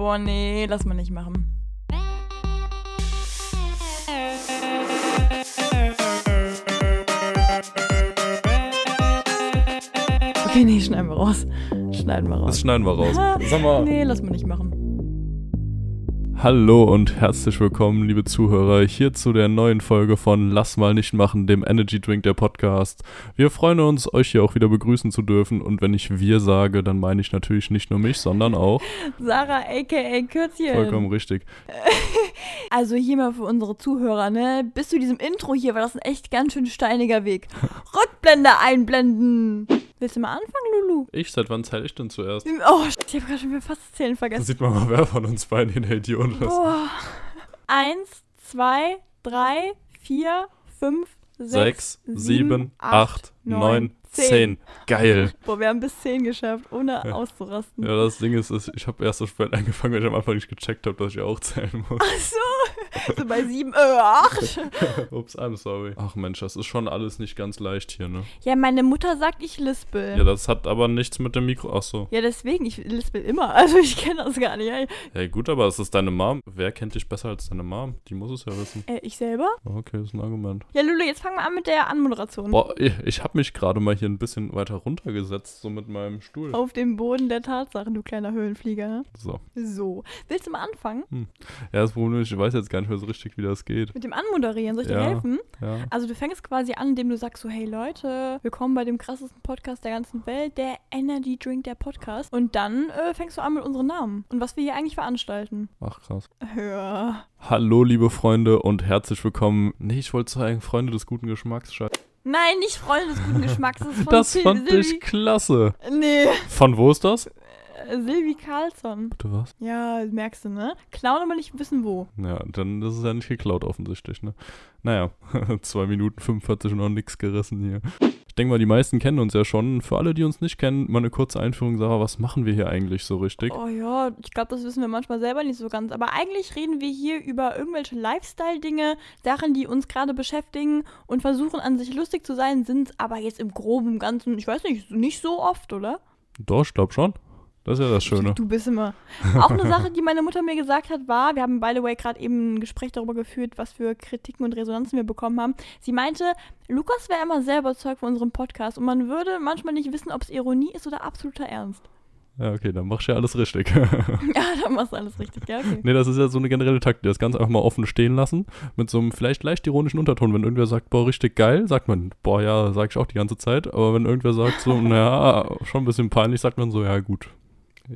Boah, nee, lass mal nicht machen. Okay, nee, schneiden wir raus. Schneiden wir raus. Das schneiden wir raus. Sag mal. Nee, lass mal nicht machen. Hallo und herzlich willkommen, liebe Zuhörer, hier zu der neuen Folge von Lass mal nicht machen, dem Energy Drink der Podcast. Wir freuen uns, euch hier auch wieder begrüßen zu dürfen und wenn ich wir sage, dann meine ich natürlich nicht nur mich, sondern auch Sarah, aka Kürzchen. vollkommen richtig. Also hier mal für unsere Zuhörer, ne? Bis zu diesem Intro hier war das ein echt ganz schön steiniger Weg. Rückblende einblenden. Willst du mal anfangen, Lulu? Ich, seit wann zähle ich denn zuerst? Oh, ich habe gerade schon wieder fast das Zählen Dann vergessen. sieht man mal, wer von uns beiden in der Idiot ist. Boah. Eins, zwei, drei, vier, fünf, Sechs, sechs, sieben, acht, neun, zehn. Geil. Boah, wir haben bis zehn geschafft, ohne Ja. auszurasten. Ja, das Ding ist, ist, ich habe erst so spät angefangen, weil ich am Anfang nicht gecheckt habe, dass ich auch zählen muss. Ach so, so bei sieben, äh, acht. Ups, I'm sorry. Ach Mensch, das ist schon alles nicht ganz leicht hier, ne? Ja, meine Mutter sagt, ich lispel. Ja, das hat aber nichts mit dem Mikro. Ach so. Ja, deswegen, ich lispel immer. Also ich kenne das gar nicht. ey. Ja, gut, aber es ist deine Mom. Wer kennt dich besser als deine Mom? Die muss es ja wissen. Äh, ich selber? Okay, das ist ein Argument. Ja, Lulu, jetzt fangen wir an mit der Anmoderation. Boah, ich, ich habe mich gerade mal hier ein bisschen weiter runtergesetzt, so mit meinem Stuhl. Auf dem Boden der Tatsachen, du kleiner Höhlenflieger. ne? So. So. Willst du mal anfangen? Ja, das Problem ist, ich weiß jetzt gar nicht mehr so richtig, wie das geht. Mit dem Anmoderieren, soll ich dir Ja. helfen? Ja. Also du fängst quasi an, indem du sagst so, hey Leute, willkommen bei dem krassesten Podcast der ganzen Welt, der Energy Drink, der Podcast. Und dann äh, fängst du an mit unseren Namen und was wir hier eigentlich veranstalten. Ach, krass. Ja. Hallo, liebe Freunde und herzlich willkommen. Nee, ich wollte sagen, Freunde des guten Geschmacks. Scheiße. Nein, nicht Freunde des guten Geschmacks, das ist von Das Sil- fand Silvi. ich klasse. Nee, Von wo ist das? äh, Silvi Carlsson. Bitte was? Ja, merkst du, ne? Klauen aber nicht wissen wo. Ja, dann ist es ja nicht geklaut offensichtlich, ne? Naja, 2 Minuten 45 und noch nix gerissen hier. Ich denke mal, die meisten kennen uns ja schon. Für alle, die uns nicht kennen, mal eine kurze Einführung, Sarah, was machen wir hier eigentlich so richtig? Oh ja, ich glaube, das wissen wir manchmal selber nicht so ganz. Aber eigentlich reden wir hier über irgendwelche Lifestyle-Dinge, Sachen, die uns gerade beschäftigen und versuchen an sich lustig zu sein, sind aber jetzt im groben Ganzen, ich weiß nicht, nicht so oft, oder? Doch, ich glaube schon. Das ist ja das Schöne. Du bist immer. Auch eine Sache, die meine Mutter mir gesagt hat, war, wir haben by the way gerade eben ein Gespräch darüber geführt, was für Kritiken und Resonanzen wir bekommen haben. Sie meinte, Lukas wäre immer sehr überzeugt von unserem Podcast und man würde manchmal nicht wissen, ob es Ironie ist oder absoluter Ernst. Ja, okay, dann machst du ja alles richtig. Ja, dann machst du alles richtig, ja, okay. nee, das ist ja so eine generelle Taktik. Das Ganze einfach mal offen stehen lassen. Mit so einem vielleicht leicht ironischen Unterton. Wenn irgendwer sagt, boah, richtig geil, sagt man, boah, ja, sag ich auch die ganze Zeit. Aber wenn irgendwer sagt so, naja, schon ein bisschen peinlich, sagt man so, ja, gut.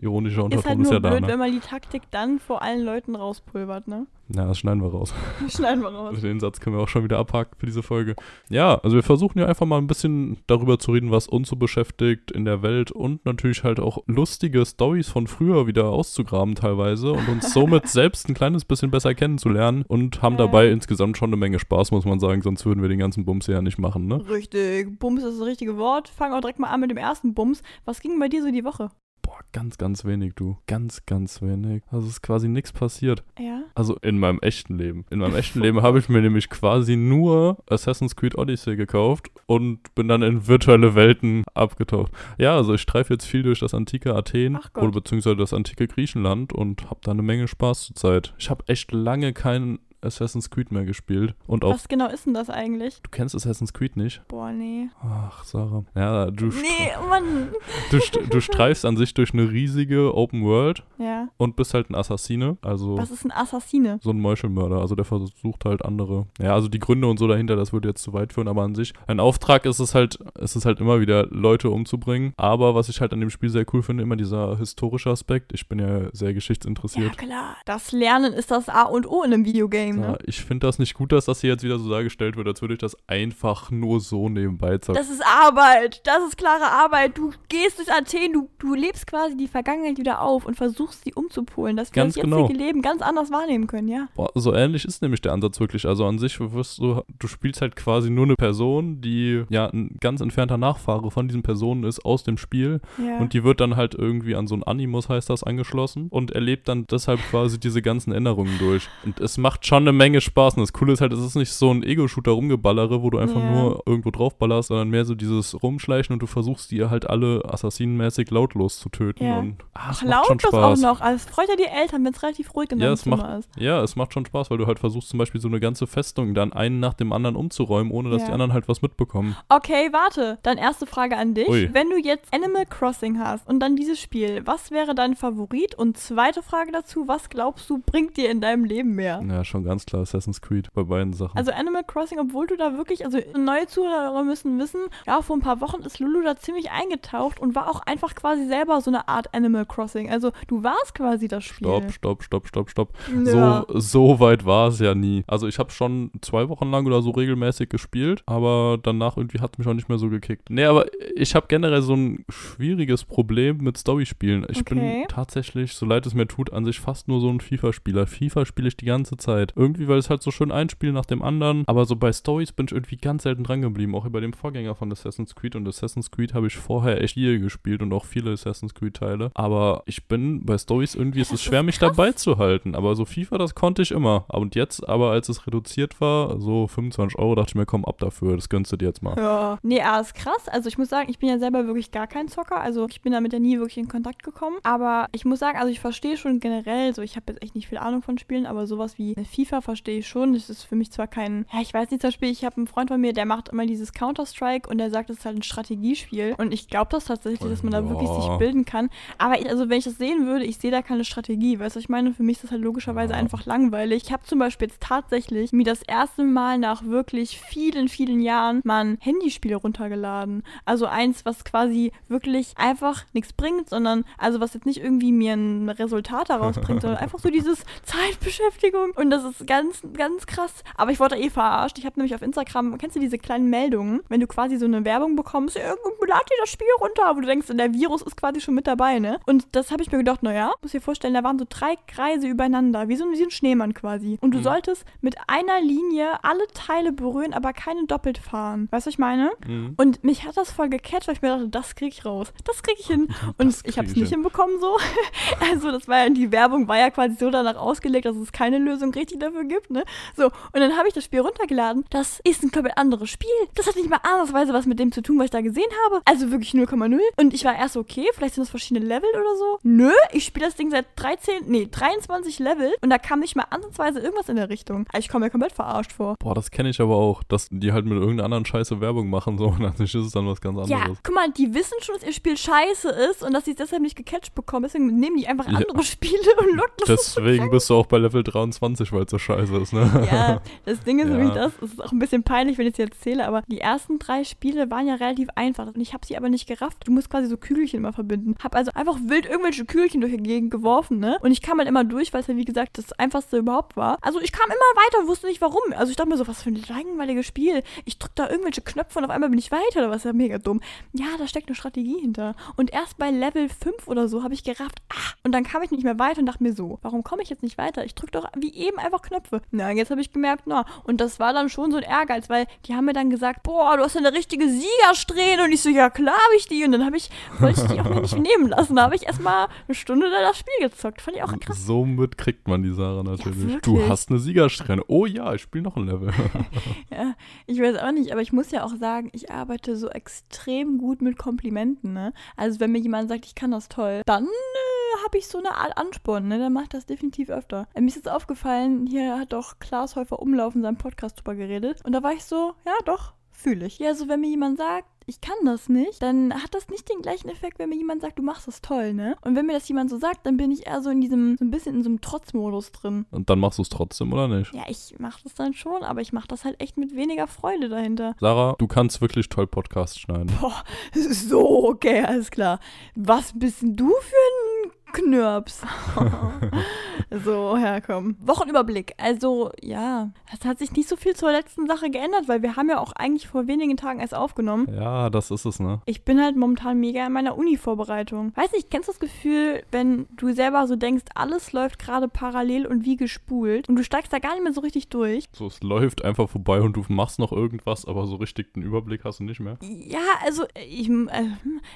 Ironischer Ist Unterton halt ist, nur ja da, blöd, ne? wenn man die Taktik dann vor allen Leuten rauspulvert, ne? Ja, das schneiden wir raus. Schneiden wir raus. Den Satz können wir auch schon wieder abhaken für diese Folge. Ja, also wir versuchen ja einfach mal ein bisschen darüber zu reden, was uns so beschäftigt in der Welt und natürlich halt auch lustige Stories von früher wieder auszugraben teilweise und uns somit selbst ein kleines bisschen besser kennenzulernen und haben Ja. dabei insgesamt schon eine Menge Spaß, muss man sagen, sonst würden wir den ganzen Bums ja nicht machen, ne? Richtig. Bums ist das richtige Wort. Fangen auch direkt mal an mit dem ersten Bums. Was ging bei dir so die Woche? Boah, ganz, ganz wenig, du. Ganz, ganz wenig. Also ist quasi nichts passiert. Ja? Also in meinem echten Leben. In meinem echten Leben habe ich mir nämlich quasi nur Assassin's Creed Odyssey gekauft und bin dann in virtuelle Welten abgetaucht. Ja, also ich streife jetzt viel durch das antike Athen oder beziehungsweise das antike Griechenland und habe da eine Menge Spaß zurzeit. Ich habe echt lange keinen Assassin's Creed mehr gespielt und auch Was genau ist denn das eigentlich? du kennst Assassin's Creed nicht? Boah, nee. Ach, Sarah. Ja, du, Nee, Mann. du, du streifst an sich durch eine riesige Open World Ja. und bist halt ein Assassine, also Was ist ein Assassine? so ein Meuchelmörder. Also der versucht halt andere. Ja, also die Gründe und so dahinter, das würde jetzt zu weit führen, aber an sich, ein Auftrag ist es halt, ist es halt immer wieder Leute umzubringen. Aber was ich halt an dem Spiel sehr cool finde, immer dieser historische Aspekt. Ich bin ja sehr Ja, geschichtsinteressiert. klar. Das Lernen ist das A und O in einem Videogame, Ja, ne? ich finde das nicht gut, dass das hier jetzt wieder so dargestellt wird, als würde ich das einfach nur so nebenbei zocken. Das ist Arbeit. Das ist klare Arbeit. Du gehst durch Athen, du, du lebst quasi die Vergangenheit wieder auf und versuchst sie umzupolen, dass wir Ganz das genau. jetzige Leben ganz anders wahrnehmen können, ja? Boah, so ähnlich ist nämlich der Ansatz wirklich. Also an sich wirst du, du spielst halt quasi nur eine Person, die ja ein ganz entfernter Nachfahre von diesen Personen ist aus dem Spiel. Ja. Und die wird dann halt irgendwie an so ein Animus, heißt das, angeschlossen und erlebt dann deshalb quasi diese ganzen Änderungen durch. Und es macht schon eine Menge Spaß. Und das Coole ist halt, es ist nicht so ein Ego-Shooter rumgeballere, wo du einfach Ja. nur irgendwo drauf ballerst, sondern mehr so dieses Rumschleichen und du versuchst die halt alle assassinenmäßig lautlos zu töten. Ja. Und ah, es Ach, macht schon das auch Spaß. noch. Also es freut ja die Eltern, wenn es relativ ruhig in Ja, es macht- ist. Ja, es macht schon Spaß, weil du halt versuchst zum Beispiel so eine ganze Festung dann einen nach dem anderen umzuräumen, ohne dass Ja. die anderen halt was mitbekommen. Okay, warte. Dann erste Frage an dich. Ui. Wenn du jetzt Animal Crossing hast und dann dieses Spiel, was wäre dein Favorit? Und zweite Frage dazu, was glaubst du, bringt dir in deinem Leben mehr? Ja, schon ganz klar Assassin's Creed bei beiden Sachen. Also Animal Crossing, obwohl du da wirklich, also neue Zuhörer müssen wissen, ja, vor ein paar Wochen ist Lulu da ziemlich eingetaucht und war auch einfach quasi selber so eine Art Animal Crossing. Also du warst quasi das Spiel. Stopp, stopp, stopp, stopp, stopp. Ja. So, so weit war es ja nie. Also ich habe schon zwei Wochen lang oder so regelmäßig gespielt, aber danach irgendwie hat mich auch nicht mehr so gekickt. Nee, aber ich habe generell so ein schwieriges Problem mit Story-Spielen. Ich Okay. bin tatsächlich, so leid es mir tut, an sich fast nur so ein FIFA-Spieler. FIFA spiele ich die ganze Zeit. Irgendwie, weil es halt so schön ein Spiel nach dem anderen. Aber so bei Stories bin ich irgendwie ganz selten dran geblieben. Auch bei dem Vorgänger von Assassin's Creed. Und Assassin's Creed habe ich vorher echt viel gespielt und auch viele Assassin's Creed-Teile. Aber ich bin bei Stories irgendwie, es ist schwer, mich dabei zu halten. Aber so FIFA, das konnte ich immer. Und jetzt, aber als es reduziert war, so 25 Euro, dachte ich mir, komm ab dafür, das gönnst du dir jetzt mal. Ja. Nee, ah, ist krass. Also ich muss sagen, ich bin ja selber wirklich gar kein Zocker. Also ich bin damit ja nie wirklich in Kontakt gekommen. Aber ich muss sagen, also ich verstehe schon generell, so ich habe jetzt echt nicht viel Ahnung von Spielen, aber sowas wie eine FIFA verstehe ich schon. Das ist für mich zwar kein, ja, ich weiß nicht, zum Beispiel, ich habe einen Freund von mir, der macht immer dieses Counter-Strike und der sagt, es ist halt ein Strategiespiel. Und ich glaube das tatsächlich, dass man da wirklich sich Ja. bilden kann. Aber ich, also wenn ich das sehen würde, ich sehe da keine Strategie. Weißt du, ich meine? Für mich ist das halt logischerweise Ja. einfach langweilig. Ich habe zum Beispiel jetzt tatsächlich mir das erste Mal nach wirklich vielen, vielen Jahren mal ein Handyspiel runtergeladen. Also eins, was quasi wirklich einfach nichts bringt, sondern also was jetzt nicht irgendwie mir ein Resultat daraus bringt, sondern einfach so dieses Zeitbeschäftigung. Und das ist ganz, ganz krass. Aber ich wurde eh verarscht. Ich habe nämlich auf Instagram, kennst du diese kleinen Meldungen, wenn du quasi so eine Werbung bekommst, ja, lad dir das Spiel runter, wo du denkst, der Virus ist quasi schon mit dabei, ne? Und das habe ich mir gedacht, naja, muss dir vorstellen, da waren so drei Kreise übereinander, wie so, ein- wie so ein Schneemann quasi. Und du Mhm. solltest mit einer Linie alle Teile berühren, aber keine doppelt fahren. Weißt du, was ich meine? Mhm. Und mich hat das voll gecatcht, weil ich mir dachte, das krieg ich raus. Das krieg ich hin. Und Das ich habe es nicht hin. hinbekommen so. Also das war ja, die Werbung war ja quasi so danach ausgelegt, dass es keine Lösung richtig dafür gibt, ne? So, und dann habe ich das Spiel runtergeladen. Das ist ein komplett anderes Spiel. Das hat nicht mal andersweise was mit dem zu tun, was ich da gesehen habe. Also wirklich 0,0. Und ich war erst okay, vielleicht sind das verschiedene Level oder so. Nö, ich spiele das Ding seit 13, nee, 23 Level und da kam nicht mal ansatzweise irgendwas in der Richtung. Also ich komme mir komplett verarscht vor. Boah, das kenne ich aber auch, dass die halt mit irgendeiner anderen Scheiße Werbung machen, so, und natürlich ist es dann was ganz Ja, anderes. guck mal, die wissen schon, dass ihr Spiel scheiße ist und dass sie es deshalb nicht gecatcht bekommen. Deswegen nehmen die einfach Ja. andere Spiele und locken das Deswegen bist du auch bei Level 23, weil es so scheiße ist, ne? Ja, das Ding ist Ja. nämlich das, es ist auch ein bisschen peinlich, wenn ich es jetzt erzähle, aber die ersten drei Spiele waren ja relativ einfach und ich habe sie aber nicht gerafft. Du musst quasi so Kügelchen immer verbinden. Hab also einfach wild irgendwelche Kügelchen durch die Gegend geworfen, ne? Und ich kam halt immer durch, weil es ja wie gesagt das einfachste überhaupt war. Also ich kam immer weiter und wusste nicht warum. Also ich dachte mir so, was für ein langweiliges Spiel. Ich drück da irgendwelche Knöpfe und auf einmal bin ich weiter oder was ist ja mega dumm. Ja, da steckt eine Strategie hinter. Und erst bei Level 5 oder so habe ich gerafft, ah, und dann kam ich nicht mehr weiter und dachte mir so, warum komme ich jetzt nicht weiter? Ich drücke doch wie eben einfach Knöpfe. Na, jetzt habe ich gemerkt, na, und das war dann schon so ein Ehrgeiz, weil die haben mir dann gesagt, boah, du hast ja eine richtige Siegersträhne und ich so, ja klar habe ich die und dann habe ich, wollte ich die auch nicht nehmen lassen. Da habe ich erstmal eine Stunde da das Spiel gezockt. Fand ich auch krass. Somit kriegt man die Sarah natürlich. wirklich. du hast eine Siegersträhne. Oh ja, ich spiele noch ein Level. Ja, ich weiß auch nicht, aber ich muss ja auch sagen, ich arbeite so extrem gut mit Komplimenten, ne? Also wenn mir jemand sagt, ich kann das toll, dann äh, habe ich so eine Art Ansporn, ne? Dann mache ich das definitiv öfter. Äh, Mir ist jetzt aufgefallen, hier hat doch Klaas Häufer Umlauf in seinem Podcast drüber geredet. Und da war ich so, ja doch, fühle ich. Ja, also wenn mir jemand sagt, ich kann das nicht, dann hat das nicht den gleichen Effekt, wenn mir jemand sagt, du machst das toll, ne? Und wenn mir das jemand so sagt, dann bin ich eher so in diesem, so ein bisschen in so einem Trotzmodus drin. Und dann machst du es trotzdem, oder nicht? Ja, ich mache das dann schon, aber ich mache das halt echt mit weniger Freude dahinter. Sarah, du kannst wirklich toll Podcasts schneiden. Boah, so, okay, alles klar. Was bist denn du für ein Knirps? so, herkommen. Wochenüberblick. Also, ja, es hat sich nicht so viel zur letzten Sache geändert, weil wir haben ja auch eigentlich vor wenigen Tagen erst aufgenommen. Ja, das ist es, ne? Ich bin halt momentan mega in meiner Uni-Vorbereitung. Weiß nicht, kennst du das Gefühl, wenn du selber so denkst, alles läuft gerade parallel und wie gespult und du steigst da gar nicht mehr so richtig durch? So, es läuft einfach vorbei und du machst noch irgendwas, aber so richtig den Überblick hast du nicht mehr. Ja, also ich, äh,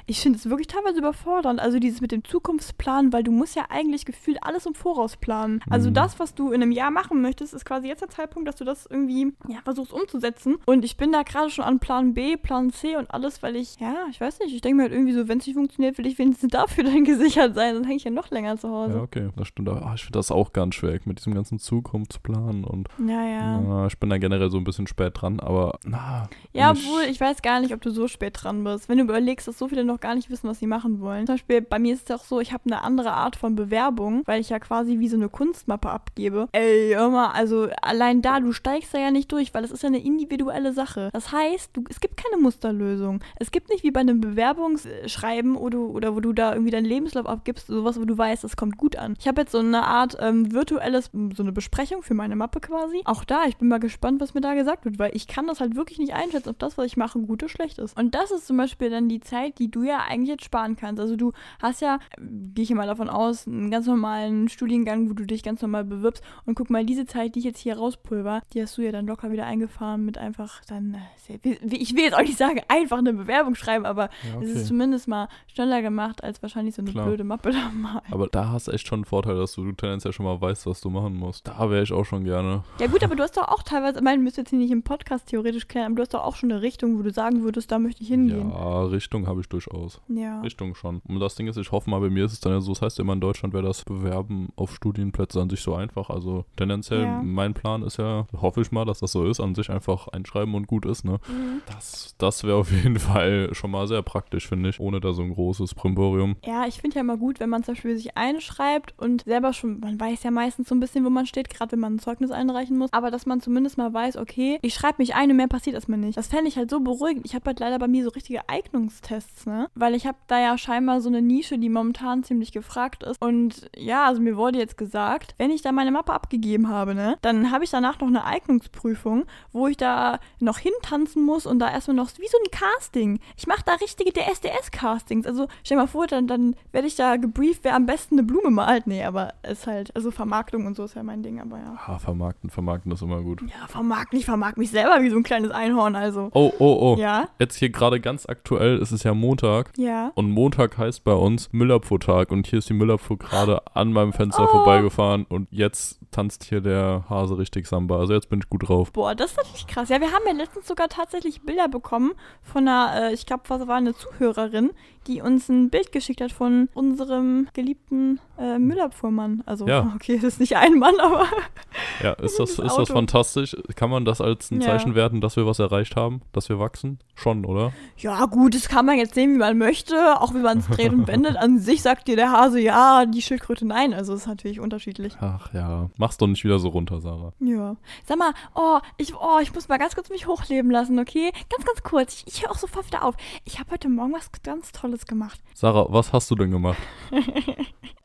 ich finde es wirklich teilweise überfordernd. Also dieses mit dem Zukunftsplan, weil du musst ja eigentlich gefühlt alles im Voraus planen. Also Mhm. das, was du in einem Jahr machen möchtest, ist quasi jetzt der Zeitpunkt, dass du das irgendwie ja, versuchst umzusetzen. Und ich bin da gerade schon an Plan B, Plan C und alles, weil ich, ja, ich weiß nicht, ich denke mir halt irgendwie so, wenn es nicht funktioniert, will ich wenigstens dafür dann gesichert sein. Dann hänge ich ja noch länger zu Hause. Ja, okay, das stimmt. Ah, ich finde das auch ganz schwer, mit diesem ganzen Zukunftsplan und Ja, ja. na, ich bin da generell so ein bisschen spät dran, aber na, Ja, ich- obwohl, ich weiß gar nicht, ob du so spät dran bist. Wenn du überlegst, dass so viele noch gar nicht wissen, was sie machen wollen. Zum Beispiel, bei mir ist es auch so, ich habe eine andere Art von Bewerbung, weil ich ja quasi wie so eine Kunstmappe abgebe. Ey, immer, also allein da, du steigst da ja nicht durch, weil es ist ja eine individuelle Sache. Das heißt, du, es gibt keine Musterlösung. Es gibt nicht wie bei einem Bewerbungsschreiben oder, oder wo du da irgendwie deinen Lebenslauf abgibst, sowas, wo du weißt, es kommt gut an. Ich habe jetzt so eine Art ähm, virtuelles, so eine Besprechung für meine Mappe quasi. Auch da, ich bin mal gespannt, was mir da gesagt wird, weil ich kann das halt wirklich nicht einschätzen, ob das, was ich mache, gut oder schlecht ist. Und das ist zum Beispiel dann die Zeit, die du ja eigentlich jetzt sparen kannst. Also du hast ja, äh, gehe ich mal davon aus, einen ganz normalen Studiengang, wo du dich ganz normal bewirbst. Und guck mal, diese Zeit, die ich jetzt hier rauspulver, die hast du ja dann locker wieder eingefahren mit einfach dann, äh, ich will jetzt auch nicht sagen, einfach eine Bewerbung schreiben, aber ja, es okay. ist zumindest mal schneller gemacht als wahrscheinlich so eine Klar. blöde Mappe da mal. Aber da hast du echt schon einen Vorteil, dass du tendenziell schon mal weißt, was du machen musst. Da wäre ich auch schon gerne. Ja gut, aber du hast doch auch teilweise, ich meine, müssen jetzt hier nicht im Podcast theoretisch klären, aber du hast doch auch schon eine Richtung, wo du sagen würdest, da möchte ich hingehen. Ja, Richtung habe ich durchaus. Ja. Richtung schon. Und das Ding ist, ich hoffe mal, bei mir ist es dann ja so, das heißt ja immer in Deutschland wäre das Bewerben auf Studienplätze an sich so einfach. Also tendenziell, Ja. mein Plan ist ja, hoffe ich mal, dass das so ist, an sich einfach einschreiben und gut ist, ne? Mhm. Das, das wäre auf jeden Fall schon mal sehr praktisch, finde ich, ohne da so ein großes Primborium. Ja, ich finde ja immer gut, wenn man zum Beispiel sich einschreibt und selber schon, man weiß ja meistens so ein bisschen, wo man steht, gerade wenn man ein Zeugnis einreichen muss, aber dass man zumindest mal weiß, okay, ich schreibe mich ein und mehr passiert erstmal nicht. Das fände ich halt so beruhigend. Ich habe halt leider bei mir so richtige Eignungstests, ne? Weil ich habe da ja scheinbar so eine Nische, die momentan ziemlich gefragt ist. Und ja, also mir wurde jetzt gesagt, wenn ich da meine Mappe abgegeben habe, ne, dann habe ich danach noch eine Eignungsprüfung, wo ich da noch hintanzen muss und da erstmal noch wie so ein Casting. Ich mache da richtige DSDS-Castings. Also stell dir mal vor, dann, dann werde ich da gebrieft, wer am besten eine Blume malt. Nee, aber ist halt, also Vermarktung und so ist ja mein Ding, aber ja. Ah, vermarkten, vermarkten ist immer gut. Ja, vermarkten, ich vermark mich selber wie so ein kleines Einhorn, also. Oh, oh, oh. Ja, Jetzt hier gerade ganz aktuell, es ist ja Montag. ja. Und Montag heißt bei uns Müllabfuhrtag und hier ist die Müllabfuhr gerade an meinem Fenster Oh. Vorbeigefahren und jetzt tanzt hier der Hase richtig Samba. Also jetzt bin ich gut drauf. Boah, das ist natürlich krass. Ja, wir haben ja letztens sogar tatsächlich Bilder bekommen von einer, äh, ich glaube, was war eine Zuhörerin, die uns ein Bild geschickt hat von unserem geliebten äh, Müllabfuhrmann. Also, Ja. okay, das ist nicht ein Mann, aber Ja, ist das, Das ist das fantastisch? Kann man das als ein Ja. Zeichen werten, dass wir was erreicht haben? Dass wir wachsen? Schon, oder? ja, gut, das kann man jetzt sehen, wie man möchte, auch wie man es dreht und wendet. An sich sagt dir der Hase ja, die Schildkröte nein. Also, ist natürlich unterschiedlich. Ach ja. Mach's doch nicht wieder so runter, Sarah. Ja. Sag mal, oh ich, oh, ich muss mal ganz kurz mich hochleben lassen, okay? Ganz, ganz kurz. Ich, ich höre auch sofort wieder auf. Ich habe heute Morgen was ganz Tolles gemacht. Sarah, was hast du denn gemacht?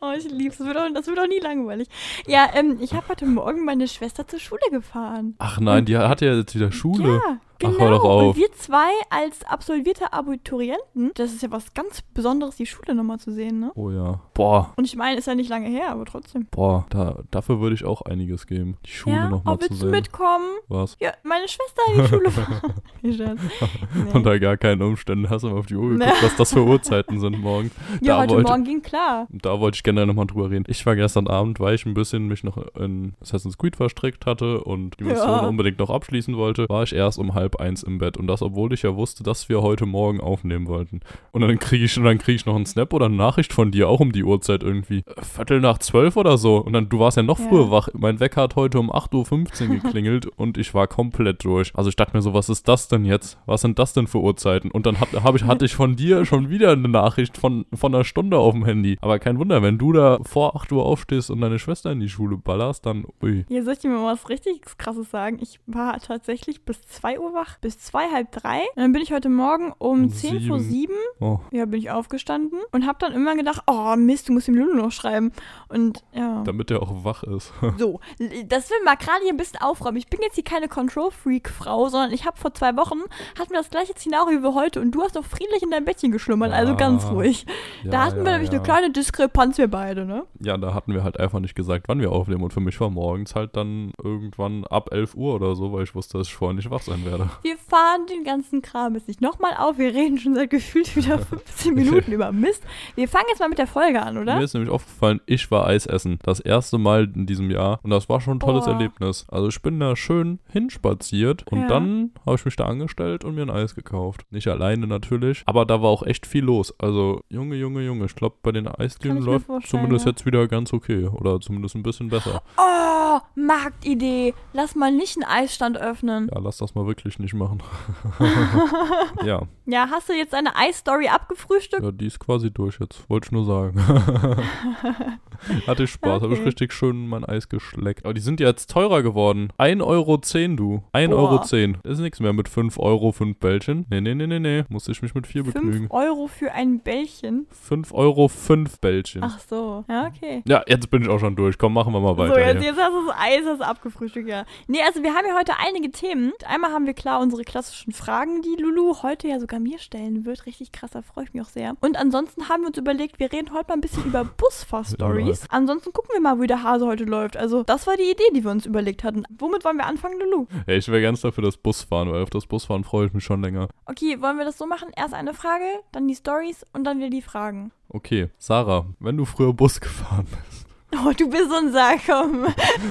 Oh, ich lieb's. Das wird auch, das wird auch nie langweilig. Ja, ähm, ich habe heute Morgen meine Schwester zur Schule gefahren. Ach nein, die hat ja jetzt wieder Schule. Ja, Ach, genau. hör doch auf. Und wir zwei als absolvierte Abiturienten, das ist ja was ganz Besonderes, die Schule nochmal zu sehen, ne? Oh ja. Boah, Und ich meine, ist ja nicht lange her, aber trotzdem. boah, da, dafür würde ich auch einiges geben. Die Schule ja, nochmal oh, zu willst du sehen. mitkommen? Was? Ja, meine Schwester in die Schule fahren. Nee, Scherz. Nee. Unter gar keinen Umständen hast du mal auf die Uhr geguckt, Nee. was das für Uhrzeiten sind morgen. Ja, da heute wollte- Morgen ging klar. Da wollte ich generell nochmal drüber reden. Ich war gestern Abend, weil ich ein bisschen mich noch in Assassin's Creed verstrickt hatte und die Mission Ja. unbedingt noch abschließen wollte, war ich erst um halb eins im Bett. Und das, obwohl ich ja wusste, dass wir heute Morgen aufnehmen wollten. Und dann kriege ich, und dann krieg ich noch einen Snap oder eine Nachricht von dir, auch um die Uhrzeit irgendwie. Viertel nach zwölf oder so. Und dann, du warst ja noch Ja. früher wach. Mein Wecker hat heute um 8.15 Uhr geklingelt und ich war komplett durch. Also ich dachte mir so, was ist das denn jetzt? Was sind das denn für Uhrzeiten? Und dann hat, hab ich, hatte ich von dir schon wieder eine Nachricht von, von einer Stunde auf dem Handy. Aber kein Wunder, wenn du da vor 8 Uhr aufstehst und deine Schwester in die Schule ballerst, dann, ui. Hier soll ich dir mal was richtig krasses sagen. Ich war tatsächlich bis 2 Uhr wach, bis zwei, halb drei. Und dann bin ich heute Morgen um 10 vor sieben. 7, Oh. ja, bin ich aufgestanden und habe dann immer gedacht, oh Mist, du musst dem Lulu noch schreiben. Und ja. Damit der auch wach ist. So, das will mal gerade hier ein bisschen aufräumen. Ich bin jetzt hier keine Control-Freak-Frau, sondern ich habe vor zwei Wochen, hatten wir das gleiche Szenario wie heute und du hast noch friedlich in dein Bettchen geschlummert, also Ja. ganz ruhig. da Ja, hatten ja, wir nämlich eine kleine Diskrepanz, wir beide, ne? Ja, da hatten wir halt einfach nicht gesagt, wann wir aufnehmen. Und für mich war morgens halt dann irgendwann ab 11 Uhr oder so, weil ich wusste, dass ich vorher nicht wach sein werde. Sache. Wir fahren den ganzen Kram jetzt nicht nochmal auf. Wir reden schon seit gefühlt wieder 15 Minuten über Mist. Wir fangen jetzt mal mit der Folge an, oder? Mir ist nämlich aufgefallen, ich war Eis essen. Das erste Mal in diesem Jahr. Und das war schon ein tolles Oh. Erlebnis. Also ich bin da schön hinspaziert und Ja. dann habe ich mich da angestellt und mir ein Eis gekauft. Nicht alleine natürlich, aber da war auch echt viel los. Also Junge, Junge, Junge. Ich glaube, bei den Eisdielen läuft zumindest ja. jetzt wieder ganz okay. Oder zumindest ein bisschen besser. Oh, Marktidee. Lass mal nicht einen Eisstand öffnen. Ja, lass das mal wirklich nicht machen. ja, Ja, hast du jetzt deine Eisstory abgefrühstückt? ja, die ist quasi durch jetzt. Wollte ich nur sagen. Hatte ich Spaß, habe ich Okay. richtig schön mein Eis geschleckt. Aber die sind ja jetzt teurer geworden. 1,10 Euro, du. 1,10 Boah. Euro. Ist nichts mehr mit 5 Euro, 5 Bällchen. Nee, nee, nee, nee, nee. Musste ich mich mit 4 begnügen. 5 Euro für ein Bällchen. 5 Euro, 5 Bällchen. Ach so. Ja, okay. Ja, jetzt bin ich auch schon durch. Komm, machen wir mal weiter. so, jetzt, jetzt hast du das Eis hast abgefrühstückt, ja. Nee, also wir haben ja heute einige Themen. Einmal haben wir klar unsere klassischen Fragen, die Lulu heute ja sogar mir stellen wird. Richtig krass, da freue ich mich auch sehr. Und ansonsten haben wir uns überlegt, wir reden heute mal ein bisschen über Busfahr-Stories. Ansonsten gucken wir mal, wie der Hase heute läuft. Also, das war die Idee, die wir uns überlegt hatten. Womit wollen wir anfangen, Lulu? Ja, ich wäre ganz dafür das Busfahren, weil auf das Busfahren freue ich mich schon länger. Okay, wollen wir das so machen? Erst eine Frage, dann die Stories und dann wieder die Fragen. Okay, Sarah, wenn du früher Bus gefahren bist, Oh, du bist so ein Sack, komm.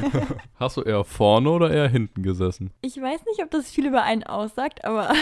hast du eher vorne oder eher hinten gesessen? Ich weiß nicht, ob das viel über einen aussagt, aber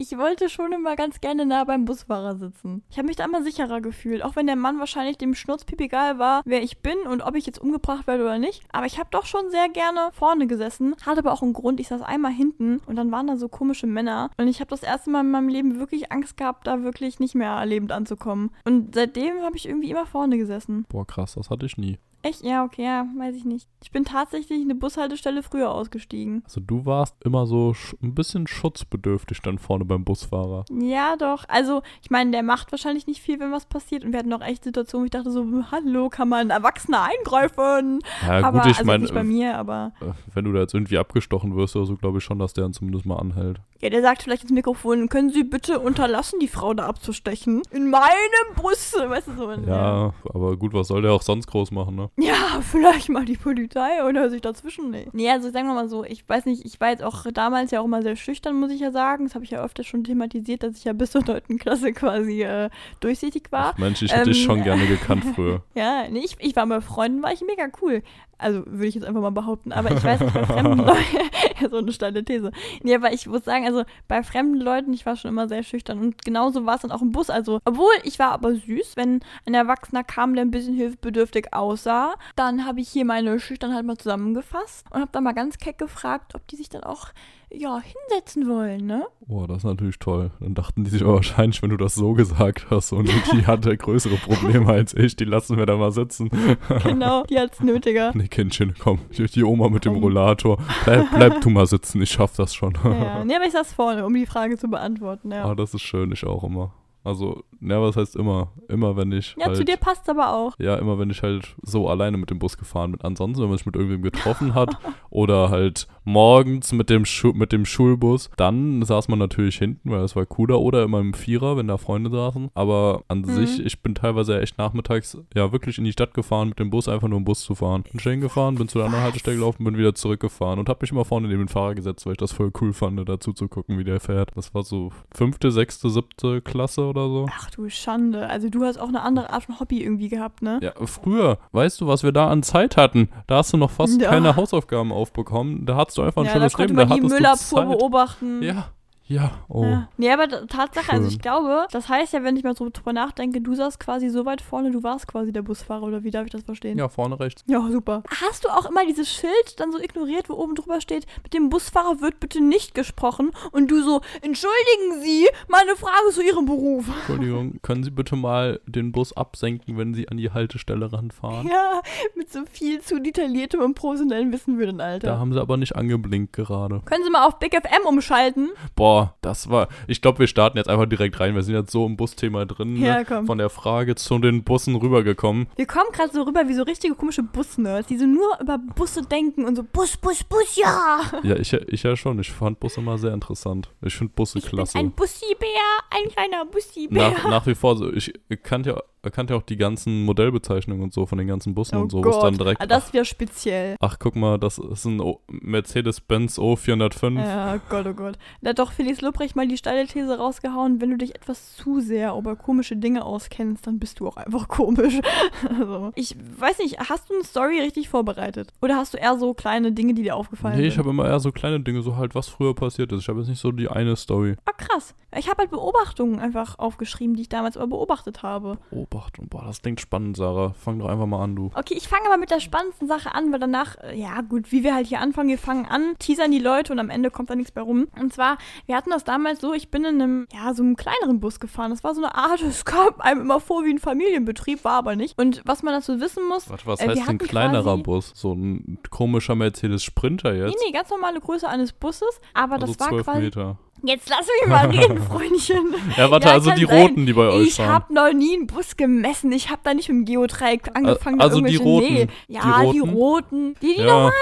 ich wollte schon immer ganz gerne nah beim Busfahrer sitzen. Ich habe mich da immer sicherer gefühlt, auch wenn der Mann wahrscheinlich dem Schnurzpip egal war, wer ich bin und ob ich jetzt umgebracht werde oder nicht. Aber ich habe doch schon sehr gerne vorne gesessen, hatte aber auch einen Grund. Ich saß einmal hinten und dann waren da so komische Männer und ich habe das erste Mal in meinem Leben wirklich Angst gehabt, da wirklich nicht mehr lebend anzukommen. Und seitdem habe ich irgendwie immer vorne gesessen. Boah, krass, das hatte ich nie. Echt? Ja, okay, ja, weiß ich nicht. Ich bin tatsächlich eine Bushaltestelle früher ausgestiegen. Also du warst immer so ein bisschen schutzbedürftig dann vorne beim Busfahrer. Ja, doch. Also, ich meine, der macht wahrscheinlich nicht viel, wenn was passiert. Und wir hatten auch echt Situationen, wo ich dachte so, hallo, kann man Erwachsener eingreifen? Ja aber, gut, ich also meine, nicht bei mir, aber äh, wenn du da jetzt irgendwie abgestochen wirst oder so, glaube ich schon, dass der dann zumindest mal anhält. ja, der sagt vielleicht ins Mikrofon, können Sie bitte unterlassen, die Frau da abzustechen? In meinem Bus, weißt du so. und Ja, aber gut, was soll der auch sonst groß machen, ne? Ja, vielleicht mal die Polizei oder sich dazwischen nehmen. Nee, also sagen wir mal so, ich weiß nicht, ich war jetzt auch damals ja auch immer sehr schüchtern, muss ich ja sagen. Das habe ich ja öfter schon thematisiert, dass ich ja bis zur 9. Klasse quasi äh, durchsichtig war. Ach, Mensch, ich hätte dich Ähm, schon gerne gekannt früher. Ja, nee, ich, ich war bei Freunden, war ich mega cool. Also würde ich jetzt einfach mal behaupten, aber ich weiß nicht, bei fremden Leuten, so eine steile These. Nee, aber ich muss sagen, also bei fremden Leuten, ich war schon immer sehr schüchtern und genauso war es dann auch im Bus. Also, obwohl ich war aber süß, wenn ein Erwachsener kam, der ein bisschen hilfsbedürftig aussah, dann habe ich hier meine Schüchternheit mal zusammengefasst und habe dann mal ganz keck gefragt, ob die sich dann auch, ja, hinsetzen wollen, ne? Boah, das ist natürlich toll. Dann dachten die sich aber wahrscheinlich, wenn du das so gesagt hast und die hatte größere Probleme als ich, die lassen wir da mal sitzen. Genau, die hat's nötiger. Nee, Kindchen, komm, die die Oma mit dem Komm. Rollator. Bleib, bleib du mal sitzen, ich schaff das schon. Ja, nee, aber ich saß vorne, um die Frage zu beantworten, ja. Ah, das ist schön, ich auch immer. Also, ja, was heißt immer? Immer, wenn ich Ja, halt, zu dir passt aber auch. Ja, immer wenn ich halt so alleine mit dem Bus gefahren bin. Ansonsten, wenn man sich mit irgendwem getroffen hat oder halt morgens mit dem, Schu mit dem Schulbus, dann saß man natürlich hinten, weil das war cooler. Oder immer im Vierer, wenn da Freunde saßen. Aber an Mhm. sich, ich bin teilweise echt nachmittags ja wirklich in die Stadt gefahren mit dem Bus, einfach nur im Bus zu fahren. Bin schön gefahren, bin zu der anderen Haltestelle gelaufen, bin wieder zurückgefahren und hab mich immer vorne neben den Fahrer gesetzt, weil ich das voll cool fand, dazu zu gucken, wie der fährt. Das war so fünfte, sechste, siebte Klasse oder so. Ach du Schande. Also du hast auch eine andere Art von Hobby irgendwie gehabt, ne? Ja, früher, weißt du, was wir da an Zeit hatten? Da hast du noch fast Ja. keine Hausaufgaben aufbekommen. Da hattest du einfach ein ja, da schönes konnte Leben. Da man die Müllabfuhr beobachten. Ja, ja, oh. Ja. Nee, aber Tatsache, also ich Schön. glaube, das heißt ja, wenn ich mal so drüber nachdenke, du saßt quasi so weit vorne, du warst quasi der Busfahrer, oder wie darf ich das verstehen? Ja, vorne rechts. Ja, super. Hast du auch immer dieses Schild dann so ignoriert, wo oben drüber steht, mit dem Busfahrer wird bitte nicht gesprochen und du so, entschuldigen Sie, meine Frage zu Ihrem Beruf. Entschuldigung, können Sie bitte mal den Bus absenken, wenn Sie an die Haltestelle ranfahren? Ja, mit so viel zu detailliertem und professionellem Wissen für den Alter. Da haben Sie aber nicht angeblinkt gerade. Können Sie mal auf Big FM umschalten? Boah, boah, das war, ich glaube, wir starten jetzt einfach direkt rein. Wir sind jetzt so im Busthema drin, Ja, ne? komm. von der Frage zu den Bussen rübergekommen. Wir kommen gerade so rüber wie so richtige komische Busnerds, die so nur über Busse denken und so Bus, Bus, Bus, ja. Ja, ich, ich ja schon. Ich fand Busse immer sehr interessant. Ich finde Busse Ich klasse. bin ein Bussi-Bär, ein kleiner Bussi-Bär. nach, nach wie vor, so, ich kannte ja, kannte ja auch die ganzen Modellbezeichnungen und so von den ganzen Bussen oh und so, Gott, dann direkt. ah, das wäre speziell. ach, guck mal, das ist ein Mercedes-Benz O405. Ja, oh Gott, oh Gott. Hat doch Felix Lobrecht mal die steile These rausgehauen, wenn du dich etwas zu sehr über komische Dinge auskennst, dann bist du auch einfach komisch. Also, ich weiß nicht, hast du eine Story richtig vorbereitet? Oder hast du eher so kleine Dinge, die dir aufgefallen Nee, sind? ich habe immer eher so kleine Dinge, so halt, was früher passiert ist. Ich habe jetzt nicht so die eine Story. Ah, krass. Ich habe halt Beobachtungen einfach aufgeschrieben, die ich damals aber beobachtet habe. Beobachtung, boah, das klingt spannend, Sarah. Fang doch einfach mal an, du. Okay, ich fange aber mit der spannendsten Sache an, weil danach, äh, ja gut, wie wir halt hier anfangen, wir fangen an, teasern die Leute und am Ende kommt da nichts mehr rum. Und zwar, wir hatten das damals so, ich bin in einem, ja, so einem kleineren Bus gefahren. Das war so eine Art, es kam einem immer vor wie ein Familienbetrieb, war aber nicht. Und was man dazu wissen muss, Warte, was Äh, heißt ein kleinerer Bus? So ein komischer Mercedes Sprinter nee, jetzt? nee, ganz normale Größe eines Busses, aber also das war 12 quasi. Meter. Jetzt lass mich mal reden, Freundchen. Ja, warte, Ja, also die sein. roten, die bei euch Ich waren. habe noch nie einen Bus gemessen. Ich habe da nicht mit dem Geodreieck angefangen. also die roten. Nee. Ja, die roten? roten. Die, die Ja. normalen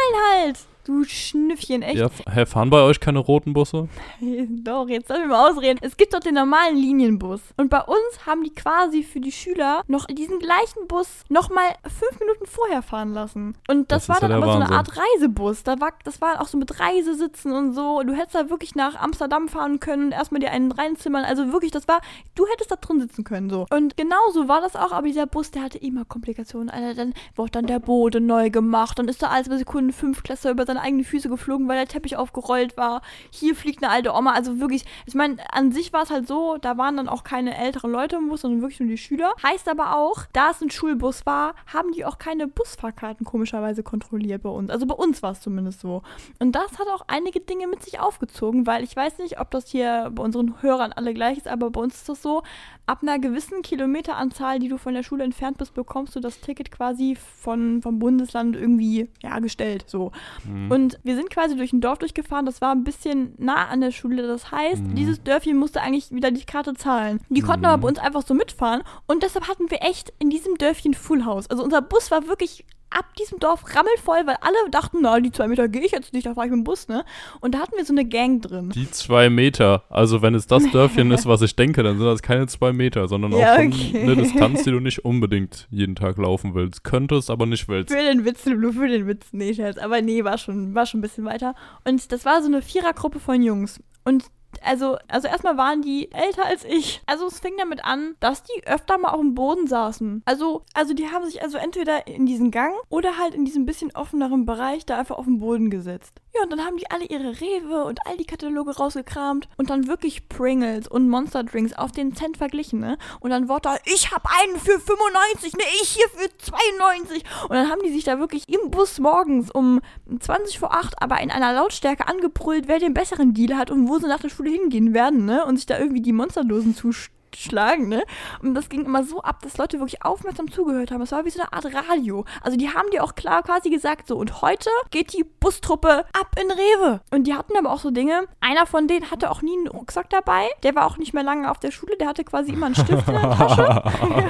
halt. Du Schnüffchen, echt. Ja, fahren bei euch keine roten Busse? Doch, jetzt soll ich mal ausreden. Es gibt doch den normalen Linienbus. Und bei uns haben die quasi für die Schüler noch diesen gleichen Bus nochmal fünf Minuten vorher fahren lassen. Und das, Das war ja dann der aber so eine Wahnsinn. Art Reisebus. Da war, das war auch so mit Reisesitzen und so. Du hättest da wirklich nach Amsterdam fahren können und erstmal dir einen reinzimmern. Also wirklich, das war, du hättest da drin sitzen können so. Und genauso war das auch, aber dieser Bus, der hatte immer Komplikationen. Alter, dann wurde dann der Boden neu gemacht. Dann ist da alles bei Sekunden fünf Klässler über seine eigenen Füße geflogen, weil der Teppich aufgerollt war. Hier fliegt eine alte Oma. Also wirklich, ich meine, an sich war es halt so, da waren dann auch keine älteren Leute im Bus, sondern wirklich nur die Schüler. Heißt aber auch, da es ein Schulbus war, haben die auch keine Busfahrkarten komischerweise kontrolliert bei uns. Also bei uns war es zumindest so. Und das hat auch einige Dinge mit sich aufgezogen, weil ich weiß nicht, ob das hier bei unseren Hörern alle gleich ist, aber bei uns ist das so, ab einer gewissen Kilometeranzahl, die du von der Schule entfernt bist, bekommst du das Ticket quasi von, vom Bundesland irgendwie ja, gestellt. So. Mhm. Und wir sind quasi durch ein Dorf durchgefahren, das war ein bisschen nah an der Schule. Das heißt, Mhm. dieses Dörfchen musste eigentlich wieder die Karte zahlen. Die konnten aber bei uns einfach so mitfahren und deshalb hatten wir echt in diesem Dörfchen Full House. Also unser Bus war wirklich ab diesem Dorf rammelvoll, weil alle dachten, na, die zwei Meter gehe ich jetzt nicht, da fahre ich mit dem Bus, ne? Und da hatten wir so eine Gang drin. Die zwei Meter. Also wenn es das Dörfchen ist, was ich denke, dann sind das keine zwei Meter, sondern auch Ja, schon okay. eine Distanz, die du nicht unbedingt jeden Tag laufen willst. Könntest, aber nicht willst. Für den Witz, Lulu, für den Witz. Nee, Scherz. Aber nee, war schon, war schon ein bisschen weiter. Und das war so eine Vierergruppe von Jungs. Und also, also erstmal waren die älter als ich. Also es fing damit an, dass die öfter mal auf dem Boden saßen. Also, also die haben sich also entweder in diesen Gang oder halt in diesem bisschen offeneren Bereich da einfach auf den Boden gesetzt. Ja, und dann haben die alle ihre Rewe und all die Kataloge rausgekramt und dann wirklich Pringles und Monster Drinks auf den Cent verglichen, ne? Und dann wurde da, ich hab einen für 95, ne, ich hier für 92. Und dann haben die sich da wirklich im Bus morgens um 20 vor 8, aber in einer Lautstärke angebrüllt, wer den besseren Deal hat und wo sie nach der Schule hingehen werden, ne? Und sich da irgendwie die Monsterdosen zuschlagen, ne? Und das ging immer so ab, dass Leute wirklich aufmerksam zugehört haben. Es war wie so eine Art Radio. Also die haben dir auch klar quasi gesagt, so, und heute geht die Bustruppe ab in Rewe. Und die hatten aber auch so Dinge. Einer von denen hatte auch nie einen Rucksack dabei. Der war auch nicht mehr lange auf der Schule. Der hatte quasi immer einen Stift in der Tasche.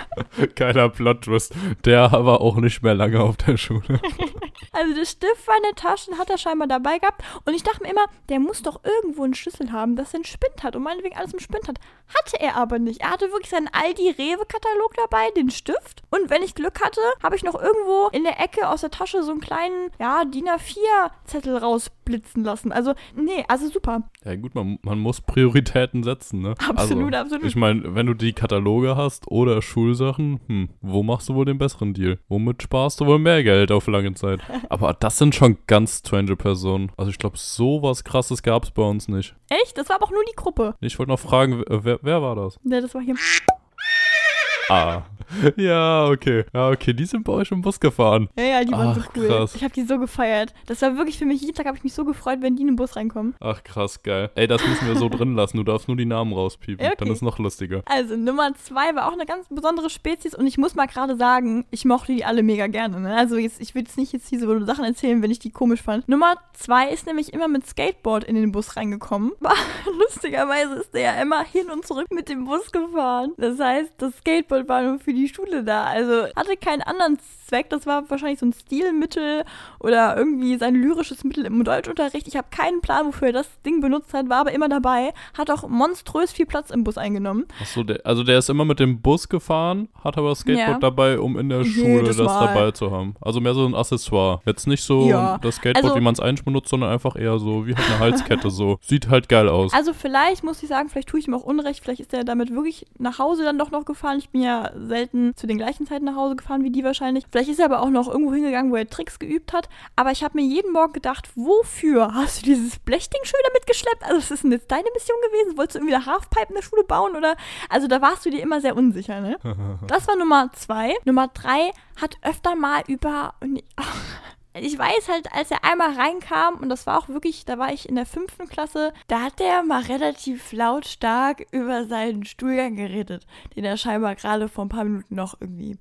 Geiler Plot-Twist. Der war auch nicht mehr lange auf der Schule. Also der Stift war in der Tasche, hat er scheinbar dabei gehabt. Und ich dachte mir immer, der muss doch irgendwo einen Schlüssel haben, dass er einen Spind hat und meinetwegen alles im Spind hat. Hatte er aber nicht. Er hatte wirklich seinen Aldi-Rewe-Katalog dabei, den Stift. Und wenn ich Glück hatte, habe ich noch irgendwo in der Ecke aus der Tasche so einen kleinen, ja, DIN A4-Zettel rausblitzen lassen. Also, nee, also super. Ja gut, man, man muss Prioritäten setzen, ne? Absolut, also, absolut. Ich meine, wenn du die Kataloge hast oder Schulsachen, hm, wo machst du wohl den besseren Deal? Womit sparst du wohl mehr Geld auf lange Zeit? Aber das sind schon ganz strange Personen. Also ich glaube, sowas krasses gab es bei uns nicht. Echt? Das war aber auch nur die Gruppe. Ich wollte noch fragen, wer, wer war das? Ja, das war hier. Ah. Ja, okay. Ja, okay, die sind bei euch im Bus gefahren. Ja, ja, die waren so Ach, cool. krass. Ich habe die so gefeiert. Das war wirklich für mich, jeden Tag habe ich mich so gefreut, wenn die in den Bus reinkommen. Ach, krass, geil. Ey, das müssen wir so drin lassen. Du darfst nur die Namen rauspiepen. Okay. Dann ist noch lustiger. Also Nummer zwei war auch eine ganz besondere Spezies und ich muss mal gerade sagen, ich mochte die alle mega gerne. Ne? Also jetzt, ich will jetzt nicht jetzt diese Sachen erzählen, wenn ich die komisch fand. Nummer zwei ist nämlich immer mit Skateboard in den Bus reingekommen. Lustigerweise ist der ja immer hin und zurück mit dem Bus gefahren. Das heißt, das Skateboard war nur für die Schule da. Also hatte keinen anderen Zweck. Das war wahrscheinlich so ein Stilmittel oder irgendwie sein lyrisches Mittel im Deutschunterricht. Ich habe keinen Plan, wofür er das Ding benutzt hat, war aber immer dabei. Hat auch monströs viel Platz im Bus eingenommen. Achso, der, also der ist immer mit dem Bus gefahren, hat aber das Skateboard Ja. dabei, um in der Schule Jedes das Mal. dabei zu haben. Also mehr so ein Accessoire. Jetzt nicht so Ja. das Skateboard, Also- wie man es eigentlich benutzt, sondern einfach eher so wie halt eine Halskette so. Sieht halt geil aus. Also vielleicht muss ich sagen, vielleicht tue ich ihm auch Unrecht, vielleicht ist er damit wirklich nach Hause dann doch noch gefahren. Ich bin ja selten zu den gleichen Zeiten nach Hause gefahren wie die wahrscheinlich. Vielleicht ist er aber auch noch irgendwo hingegangen, wo er Tricks geübt hat. Aber ich habe mir jeden Morgen gedacht, wofür hast du dieses Blechding schon wieder mitgeschleppt? Also was ist denn jetzt deine Mission gewesen? Wolltest du irgendwie eine Halfpipe in der Schule bauen oder? Also da warst du dir immer sehr unsicher, ne? Das war Nummer zwei. Nummer drei hat öfter mal über. Ich weiß halt, als er einmal reinkam, und das war auch wirklich, da war ich in der fünften Klasse, da hat er mal relativ lautstark über seinen Stuhlgang geredet, den er scheinbar gerade vor ein paar Minuten noch irgendwie.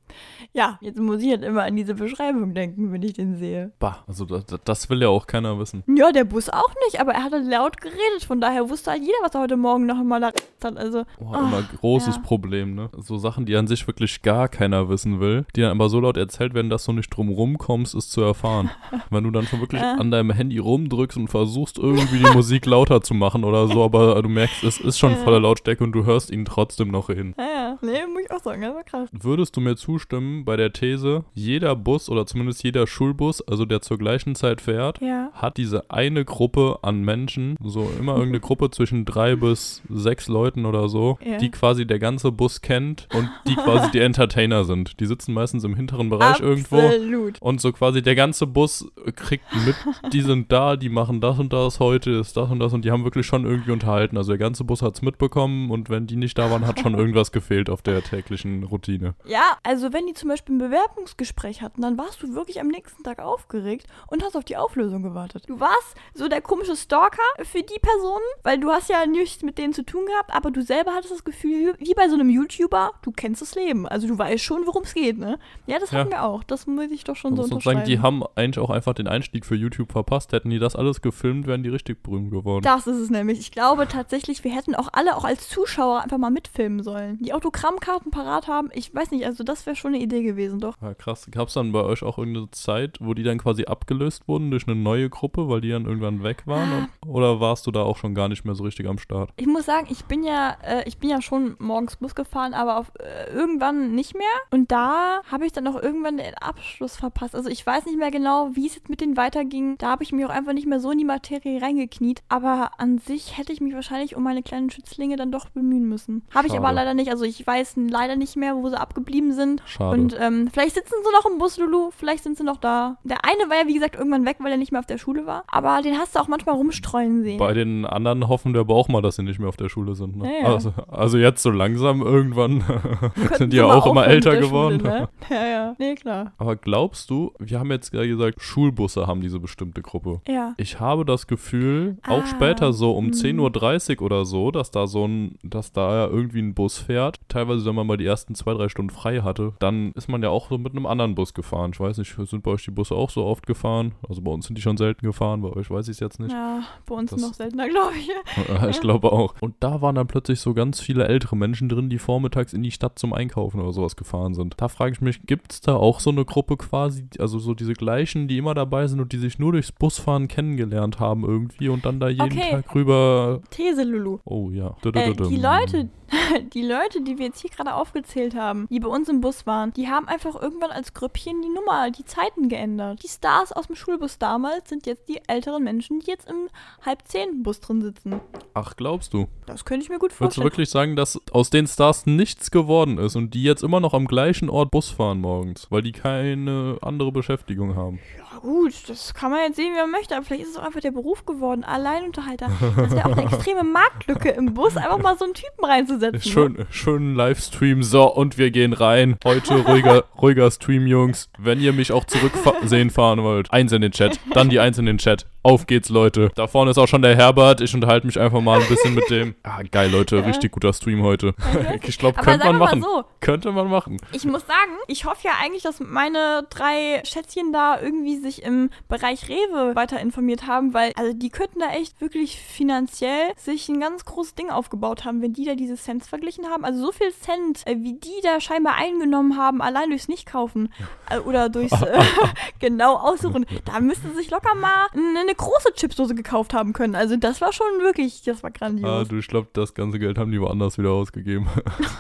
Ja, jetzt muss ich halt immer an diese Beschreibung denken, wenn ich den sehe. bah, also das, das will ja auch keiner wissen. Ja, der Bus auch nicht, aber er hat halt laut geredet, von daher wusste halt jeder, was er heute Morgen noch einmal da hat. Also, Oh, immer großes ja. Problem, ne? So Sachen, die an sich wirklich gar keiner wissen will, die dann aber so laut erzählt werden, dass du nicht drum rumkommst, es zu erfahren. Wenn du dann schon wirklich Ja. an deinem Handy rumdrückst und versuchst irgendwie die Musik lauter zu machen oder so, aber du merkst, es ist schon voller Lautstärke und du hörst ihn trotzdem noch reden. ja, ja. Nee, muss ich auch sagen, das war krass. Würdest du mir zustimmen bei der These, jeder Bus oder zumindest jeder Schulbus, also der zur gleichen Zeit fährt, Ja. hat diese eine Gruppe an Menschen, so immer irgendeine Gruppe zwischen drei bis sechs Leuten oder so, Ja. die quasi der ganze Bus kennt und die quasi die Entertainer sind. Die sitzen meistens im hinteren Bereich irgendwo. Absolut. Und so quasi der ganze Bus kriegt mit, die sind da, die machen das und das heute, ist das und das und die haben wirklich schon irgendwie unterhalten. Also der ganze Bus hat's mitbekommen und wenn die nicht da waren, hat schon irgendwas gefehlt auf der täglichen Routine. Ja, also wenn die zum Beispiel ein Bewerbungsgespräch hatten, dann warst du wirklich am nächsten Tag aufgeregt und hast auf die Auflösung gewartet. Du warst so der komische Stalker für die Personen, weil du hast ja nichts mit denen zu tun gehabt, aber du selber hattest das Gefühl, wie bei so einem YouTuber, du kennst das Leben. Also du weißt schon, worum es geht, ne? Ja, das Ja. hatten wir auch. Das muss ich doch schon so unterschreiben. sagen, die haben eigentlich auch einfach den Einstieg für YouTube verpasst. Hätten die das alles gefilmt, wären die richtig berühmt geworden. Das ist es nämlich. Ich glaube tatsächlich, wir hätten auch alle, auch als Zuschauer, einfach mal mitfilmen sollen. Die Autogrammkarten parat haben. Ich weiß nicht, also das wäre schon eine Idee gewesen, doch. Ja, krass. Gab es dann bei euch auch irgendeine Zeit, wo die dann quasi abgelöst wurden durch eine neue Gruppe, weil die dann irgendwann weg waren? Ah. Oder warst du da auch schon gar nicht mehr so richtig am Start? Ich muss sagen, ich bin ja, äh, ich bin ja schon morgens Bus gefahren, aber auf, äh, irgendwann nicht mehr. Und da habe ich dann auch irgendwann den Abschluss verpasst. Also ich weiß nicht mehr genau, wie es jetzt mit denen weiterging. Da habe ich mich auch einfach nicht mehr so in die Materie reingekniet. Aber an sich hätte ich mich wahrscheinlich um meine kleinen Schützlinge dann doch bemühen müssen. Habe ich aber leider nicht. Also ich weiß leider nicht mehr, wo sie abgeblieben sind. Schade. Und ähm, vielleicht sitzen sie noch im Bus, Lulu. Vielleicht sind sie noch da. Der eine war ja, wie gesagt, irgendwann weg, weil er nicht mehr auf der Schule war. Aber den hast du auch manchmal rumstreuen sehen. bei den anderen hoffen wir aber auch mal, dass sie nicht mehr auf der Schule sind. Ne? Ja, ja. Also, also jetzt so langsam irgendwann sind die ja auch immer älter geworden. Schule, ne? Ja, ja. Nee, klar. Aber glaubst du, wir haben jetzt gerade gesagt, Schulbusse haben diese bestimmte Gruppe. Ja. Ich habe das Gefühl, auch Ah, später so um hm. 10.30 Uhr oder so, dass da so ein, dass da ja irgendwie ein Bus fährt. Teilweise, wenn man mal die ersten zwei, drei Stunden frei hatte, dann ist man ja auch so mit einem anderen Bus gefahren. Ich weiß nicht, sind bei euch die Busse auch so oft gefahren? Also bei uns sind die schon selten gefahren, bei euch weiß ich es jetzt nicht. Ja, bei uns Das- noch seltener, glaube ich. ich glaube auch. Und da waren dann plötzlich so ganz viele ältere Menschen drin, die vormittags in die Stadt zum Einkaufen oder sowas gefahren sind. Da frage ich mich, gibt es da auch so eine Gruppe quasi, also so diese gleichen, die immer dabei sind und die sich nur durchs Busfahren kennengelernt haben irgendwie und dann da jeden Okay. Tag rüber. These, Lulu. Oh ja. Äh, die Leute, die Leute, die wir jetzt hier gerade aufgezählt haben, die bei uns im Bus waren, die haben einfach irgendwann als Grüppchen die Nummer, die Zeiten geändert. Die Stars aus dem Schulbus damals sind jetzt die älteren Menschen, die jetzt im halb zehn Bus drin sitzen. Ach, glaubst du? Das könnte ich mir gut Würdest du vorstellen. wirklich sagen, dass aus den Stars nichts geworden ist und die jetzt immer noch am gleichen Ort Bus fahren morgens, weil die keine andere Beschäftigung haben? haben. Ja gut, das kann man jetzt sehen, wie man möchte, aber vielleicht ist es auch einfach der Beruf geworden, Alleinunterhalter. Das wäre auch eine extreme Marktlücke im Bus, einfach mal so einen Typen reinzusetzen. ne? Schön, schönen Livestream. So, und wir gehen rein. Heute ruhiger, ruhiger Stream, Jungs. Wenn ihr mich auch zurücksehen fahren wollt, eins in den Chat. Dann die eins in den Chat. Auf geht's, Leute. Da vorne ist auch schon der Herbert. Ich unterhalte mich einfach mal ein bisschen mit dem. Ah, geil, Leute. Ja. Richtig guter Stream heute. Ich glaube, könnte man machen. so, Könnte man machen. Ich muss sagen, ich hoffe ja eigentlich, dass meine drei Schätzchen da irgendwie sich im Bereich Rewe weiter informiert haben, weil also die könnten da echt wirklich finanziell sich ein ganz großes Ding aufgebaut haben, wenn die da diese Cents verglichen haben. Also so viel Cent, äh, wie die da scheinbar eingenommen haben, allein durchs Nicht-Kaufen äh, oder durchs äh, genau aussuchen, da müssten sie sich locker mal eine, große Chipsdose gekauft haben können. Also das war schon wirklich, das war Ah, grandios. du, ich glaube, das ganze Geld haben die woanders wieder ausgegeben.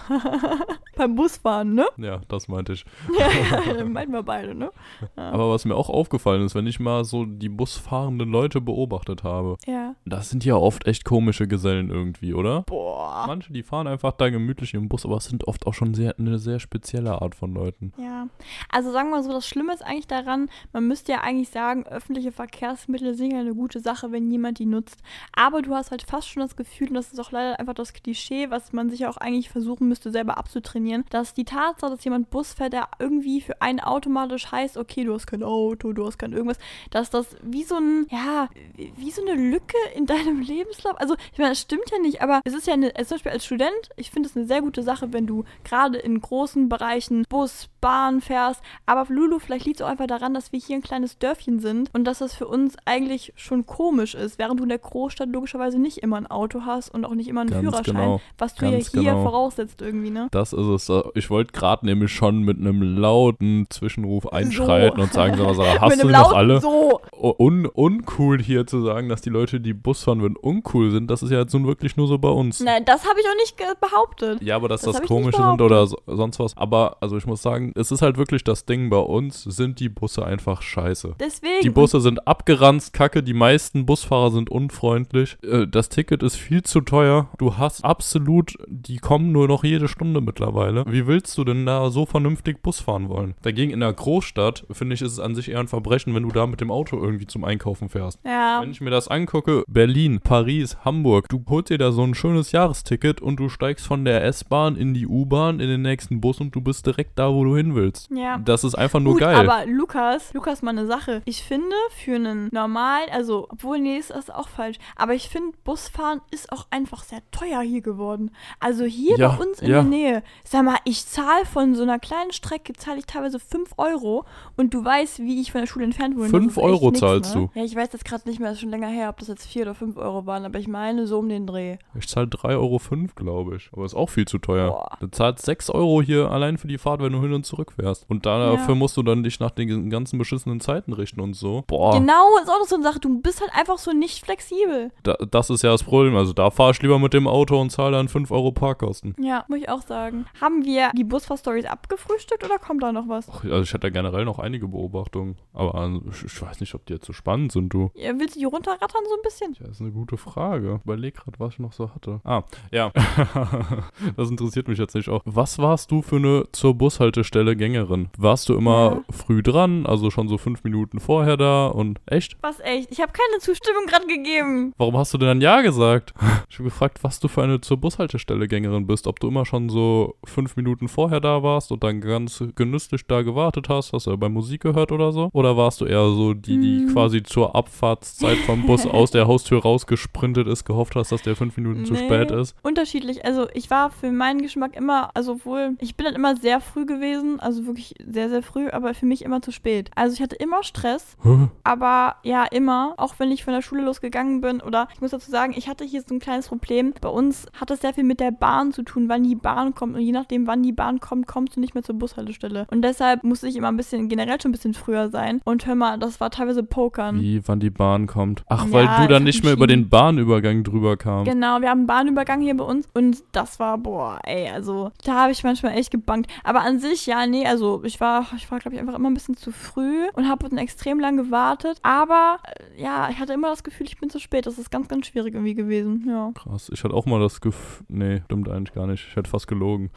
Beim Busfahren, ne? ja, das meinte ich. ja, meinen wir beide, ne? Aber was mir auch aufgefallen ist, wenn ich mal so die busfahrenden Leute beobachtet habe, Ja. das sind ja oft echt komische Gesellen irgendwie, oder? Boah. Manche, die fahren einfach da gemütlich im Bus, aber es sind oft auch schon sehr, eine sehr spezielle Art von Leuten. Ja, also sagen wir mal so, das Schlimme ist eigentlich daran, man müsste ja eigentlich sagen, öffentliche Verkehrsmittel sind ja eine gute Sache, wenn jemand die nutzt. Aber du hast halt fast schon das Gefühl, und das ist auch leider einfach das Klischee, was man sich auch eigentlich versuchen müsste, selber abzutrainieren, dass die Tatsache, dass jemand Bus fährt, der irgendwie für einen automatisch heißt, okay, du hast kein Auto, du hast kein irgendwas, dass das wie so ein, ja, wie so eine Lücke in deinem Lebenslauf, also ich meine, das stimmt ja nicht, aber es ist ja eine, zum Beispiel als Student, ich finde es eine sehr gute Sache, wenn du gerade in großen Bereichen Bus, Bahn fährst, aber Lulu, vielleicht liegt es auch einfach daran, dass wir hier ein kleines Dörfchen sind und dass das für uns eigentlich schon komisch ist, während du in der Großstadt logischerweise nicht immer ein Auto hast und auch nicht immer einen Ganz Führerschein, genau, was du ja ganz hier genau. voraussetzt irgendwie, ne? Das ist es. Ich wollte gerade nämlich schon mit einem lauten Zwischenruf einschreiten und sagen, so, Sarah, hast Mit einem lauten alle? So. Un uncool hier zu sagen, dass die Leute, die Bus fahren würden, uncool sind, das ist ja jetzt nun wirklich nur so bei uns. Nein, das habe ich auch nicht behauptet. Ja, aber dass Das das, Komische sind oder so, sonst was. Aber, also ich muss sagen, es ist halt wirklich das Ding bei uns, sind die Busse einfach scheiße. Deswegen. Die Busse sind abgeranzt, kacke, die meisten Busfahrer sind unfreundlich. Äh, Das Ticket ist viel zu teuer. Du hast absolut, die kommen nur noch jede Stunde mittlerweile. Wie willst du denn da so vernünftig Bus fahren wollen? Dagegen in der Großstadt, finde ich, ist es an sich eher ein Verbrechen, wenn du da mit dem Auto irgendwie zum Einkaufen fährst. ja. Wenn ich mir das angucke, Berlin, Paris, Hamburg, du holst dir da so ein schönes Jahresticket und du steigst von der S-Bahn in die U-Bahn, in den nächsten Bus und du bist direkt da, wo du hin willst. Ja. Das ist einfach nur Gut, geil. aber Lukas, Lukas, mal eine Sache. Ich finde, für einen normalen, also, obwohl, nee, ist das auch falsch. Aber ich finde, Busfahren ist auch einfach sehr teuer hier geworden. Also hier Ja, bei uns in ja. der Nähe. Sag mal, ich zahle von so einer kleinen Strecke, zahle ich teilweise 5 Euro. Und du weißt, wie ich von der Schule entfernt wohne. Das Fünf Euro nix, zahlst ne? Ja, ich weiß jetzt gerade nicht mehr, das ist schon länger her, ob das jetzt 4 oder 5 Euro waren. Aber ich meine, so um den Dreh. Ich zahle 3,05 Euro, glaube ich. Aber ist auch viel zu teuer. Boah. Du zahlst 6 Euro hier allein für die Fahrt, wenn du hin und zurück fährst. Und dafür Ja. musst du dann dich nach den ganzen beschissenen Zeiten richten und so. Boah, Genau, ist auch noch so eine Sache. Du bist halt einfach so nicht flexibel. da, das ist ja das Problem. Also da fahre ich lieber mit dem Auto und zahle dann 5 Euro Parkkosten. Ja, muss ich auch sagen. Haben wir die Busfahr-Stories abgefrühstückt oder kommt da noch was? Ach, Also ich hatte generell noch einige Beobachtungen. Aber also, ich, weiß nicht, ob die jetzt so spannend sind, du. Ja, willst du die runterrattern so ein bisschen? Ja, ist eine gute Frage. Überleg gerade, was ich noch so hatte. Ah, ja. das interessiert mich jetzt nicht auch. Was warst du für eine zur Bushaltestelle Gängerin? Warst du immer früh dran, also schon so fünf Minuten vorher da und echt? Was echt? Ich habe keine Zustimmung gerade gegeben. Warum hast du denn dann Ja gesagt? Ich habe gefragt, was du für eine zur Bushaltestelle Gängerin bist. Ob du immer schon so fünf Minuten vorher da warst und dann ganz genüsslich da gewartet hast, hast du bei Musik gehört oder so? Oder warst du eher so die, die Hm. quasi zur Abfahrtszeit vom Bus aus der Haustür rausgesprintet ist, gehofft hast, dass der fünf Minuten zu Nee. spät ist? Unterschiedlich. Also ich war für meinen Geschmack immer, also wohl, ich bin dann immer sehr früh gewesen, also wirklich sehr, sehr früh, aber für mich immer zu spät. Also ich hatte immer Stress, aber ja, immer, auch wenn ich von der Schule losgegangen bin oder ich muss dazu sagen, ich hatte hier so ein kleines Problem. Bei uns hat das sehr viel mit der Bahn zu tun, wann die Bahn kommt und je nachdem, wann die Bahn kommt, kommst du nicht mehr zur Bushaltestelle. Und deshalb musste ich immer ein bisschen, generell schon ein bisschen früher sein. Und hör mal, das war teilweise Pokern. Wie, wann die Bahn kommt? Ach, Ja, weil du dann nicht mehr über den Bahnübergang drüber kamst. Genau, wir haben einen Bahnübergang hier bei uns und das war, boah, ey, also da habe ich manchmal echt gebankt. Aber an sich, ja, nee, also ich war, ich war, glaube ich, einfach immer ein bisschen zu früh und habe dann extrem lang gewartet. Aber äh, ja, ich hatte immer das Gefühl, ich bin zu spät. Das ist ganz, ganz schwierig irgendwie gewesen. Ja. Krass. Ich hatte auch mal das Gefühl. Nee, stimmt eigentlich gar nicht. Ich hätte fast gelogen.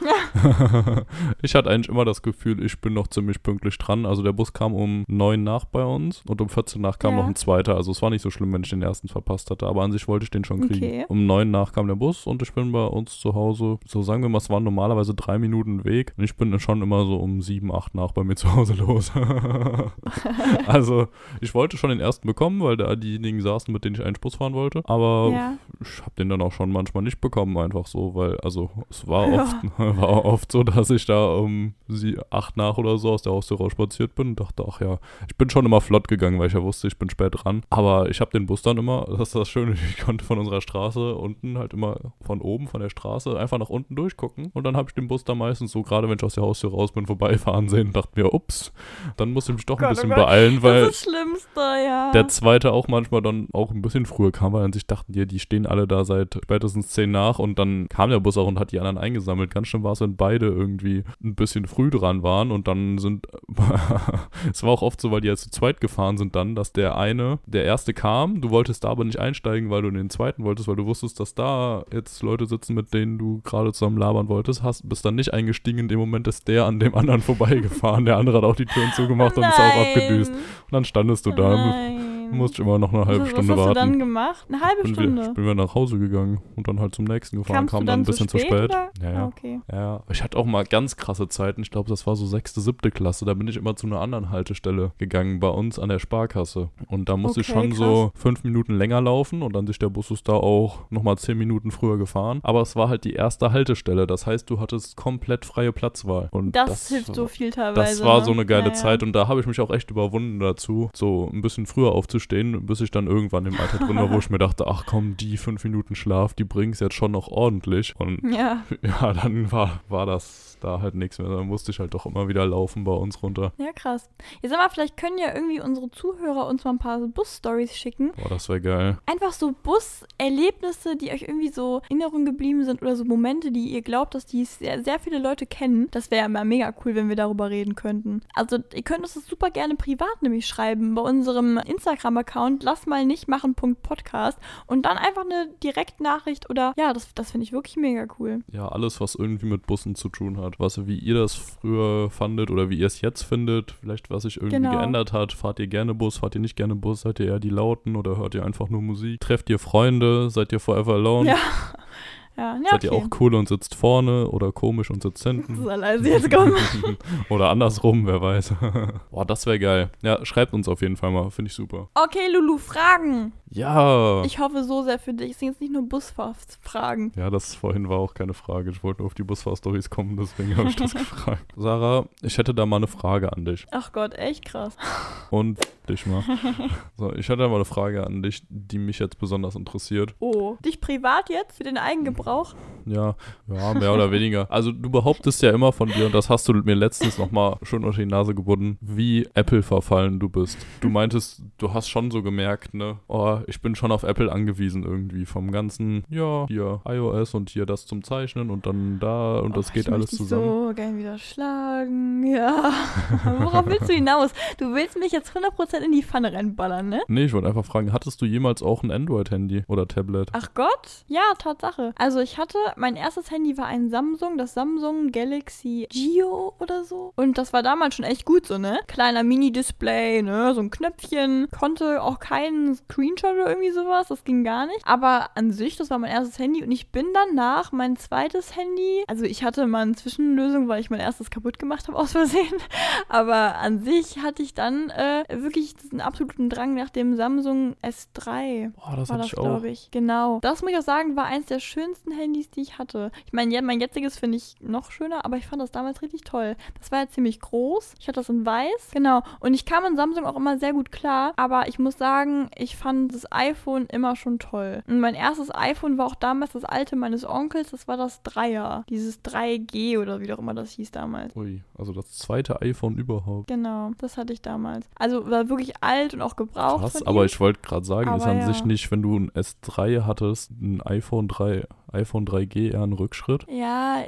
ich hatte eigentlich immer das Gefühl, ich bin noch ziemlich pünktlich dran. Also der Bus kam um 9 nach bei uns und um 14 nach kam Ja. noch ein zweiter. Also es war nicht so schlimm, wenn ich den ersten verpasst hatte. Aber an sich wollte ich den schon kriegen. Okay. Um 9 nach kam der Bus und ich bin bei uns zu Hause. So sagen wir mal, es waren normalerweise drei Minuten Weg. Und ich bin schon immer so um 7, 8 nach bei mir zu Hause los. also ich wollte schon den ersten bekommen, weil da diejenigen saßen, mit denen ich einen Bus fahren wollte. Aber Ja. ich habe den dann auch schon manchmal nicht bekommen, einfach so, weil, also es war Ja. oft, war oft so, dass ich da um sie acht nach oder so aus der Haustür raus spaziert bin und dachte, ach ja, ich bin schon immer flott gegangen, weil ich ja wusste, ich bin spät dran. Aber ich habe den Bus dann immer, das ist das Schöne, ich konnte von unserer Straße unten halt immer von oben, von der Straße, einfach nach unten durchgucken. Und dann habe ich den Bus da meistens so, gerade wenn ich aus der Haustür raus bin, vorbeifahren sehen und dachte mir, ups, dann muss ich mich doch ein oh bisschen beeilen, weil das Schlimmste, ja. der zweite auch manchmal dann auch ein bisschen früher kam, weil an sich dachten die, die stehen alle da seit spätestens zehn nach und dann kam der Bus auch und hat die anderen eingesammelt. Ganz schön war es, wenn beide irgendwie ein bisschen früh dran waren und dann sind, es war auch oft so, weil die ja zu zweit gefahren sind dann, dass der eine, der erste kam, du wolltest da aber nicht einsteigen, weil du in den zweiten wolltest, weil du wusstest, dass da jetzt Leute sitzen, mit denen du gerade zusammen labern wolltest, hast, bist dann nicht eingestiegen, in dem Moment ist der an dem anderen vorbeigefahren, der andere hat auch die Türen zugemacht und ist auch abgedüst. Und dann standest du da, Nein. Musst immer noch eine halbe was, Stunde was hast warten. du dann gemacht? Eine halbe bin Stunde? Wir, ich bin wieder nach Hause gegangen und dann halt zum nächsten gefahren, Kamst kam dann ein bisschen zu zu spät? spät. oder? Ja, Ah, ja. okay. Ja, ich hatte auch mal ganz krasse Zeiten. Ich glaube, das war so sechste, siebte Klasse. Da bin ich immer zu einer anderen Haltestelle gegangen bei uns an der Sparkasse. Und da musste ich Okay, schon so fünf Minuten länger laufen und dann sich der Bus ist da auch nochmal zehn Minuten früher gefahren. Aber es war halt die erste Haltestelle. Das heißt, du hattest komplett freie Platzwahl. Und Das, hilft so viel teilweise. das war ne? so eine geile Ja, ja. Zeit und da habe ich mich auch echt überwunden dazu, so ein bisschen früher aufzustehen, bis ich dann irgendwann im Alter drin war, wo ich mir dachte, ach komm, die fünf Minuten Schlaf, die bringt's jetzt schon noch ordentlich. Und Ja. ja, dann war, war das da halt nichts mehr. Dann musste ich halt doch immer wieder laufen bei uns runter. ja, krass. Jetzt sag mal, vielleicht können ja irgendwie unsere Zuhörer uns mal ein paar Bus-Stories schicken. Boah, das wäre geil. Einfach so Bus-Erlebnisse, die euch irgendwie so in Erinnerung geblieben sind oder so Momente, die ihr glaubt, dass die sehr, sehr viele Leute kennen. Das wäre ja mal mega cool, wenn wir darüber reden könnten. Also ihr könnt uns das super gerne privat nämlich schreiben bei unserem Instagram-Account lass mal nicht machen.podcast und dann einfach eine Direktnachricht oder ja, das, das finde ich wirklich mega cool. Ja, alles, was irgendwie mit Bussen zu tun hat. Was, wie ihr das früher fandet oder wie ihr es jetzt findet. Vielleicht, was sich irgendwie Genau. geändert hat. Fahrt ihr gerne Bus, fahrt ihr nicht gerne Bus? Seid ihr eher die Lauten oder hört ihr einfach nur Musik? Trefft ihr Freunde? Seid ihr forever alone? Ja. Ja, ja Seid ihr okay. auch cool und sitzt vorne oder komisch und sitzt hinten? Soll leise jetzt kommen. oder andersrum, wer weiß. Boah, das wäre geil. Ja, schreibt uns auf jeden Fall mal. Finde ich super. Okay, Lulu, Fragen. Ja. Ich hoffe so sehr für dich. Es sind jetzt nicht nur Busfahrtsfragen. ja, das vorhin war auch keine Frage. Ich wollte nur auf die Busfahrstories kommen, deswegen habe ich das gefragt. Sarah, ich hätte da mal eine Frage an dich. Ach Gott, echt krass. Und dich mal. So, ich hätte da mal eine Frage an dich, die mich jetzt besonders interessiert. Oh. Dich privat jetzt für den Eigengebrauch? Ja, ja, mehr oder weniger. Also du behauptest ja immer von dir, und das hast du mir letztens nochmal schön unter die Nase gebunden, wie Apple verfallen du bist. Du meintest, du hast schon so gemerkt, ne, oh, ich bin schon auf Apple angewiesen irgendwie. Vom ganzen, ja, hier iOS und hier das zum Zeichnen und dann da und das Oh, geht ich alles zusammen. so gern wieder schlagen. Ja. Worauf willst du hinaus? Du willst mich jetzt 100% in die Pfanne reinballern, ne? Nee, ich wollte einfach fragen, hattest du jemals auch ein Android-Handy oder Tablet? Ach Gott? Ja, Tatsache. Also ich hatte, mein erstes Handy war ein Samsung, das Samsung Galaxy Geo oder so. Und das war damals schon echt gut so, ne? Kleiner Mini-Display, ne? So ein Knöpfchen. Konnte auch keinen Screenshot oder irgendwie sowas. Das ging gar nicht. Aber an sich, das war mein erstes Handy. Und ich bin danach mein zweites Handy. Also ich hatte mal eine Zwischenlösung, weil ich mein erstes kaputt gemacht habe aus Versehen. Aber an sich hatte ich dann äh, wirklich diesen absoluten Drang nach dem Samsung S3 Boah, das war das, glaube ich. Genau. Das muss ich auch sagen, war eins der schönsten Handys, die ich hatte. Ich meine, ja, mein jetziges finde ich noch schöner, aber ich fand das damals richtig toll. Das war ja ziemlich groß. Ich hatte das in weiß. Genau. Und ich kam in Samsung auch immer sehr gut klar. Aber ich muss sagen, ich fand das iPhone immer schon toll. Und mein erstes iPhone war auch damals das alte meines Onkels. Das war das Dreier. Dieses 3G oder wie auch immer das hieß damals. Ui, also das zweite iPhone überhaupt. Genau, das hatte ich damals. Also war wirklich alt und auch gebraucht. Krass, aber ich wollte gerade sagen, ist Aber an ja. sich nicht, wenn du ein S3 hattest, ein iPhone 3 iPhone 3G eher ein Rückschritt? Ja,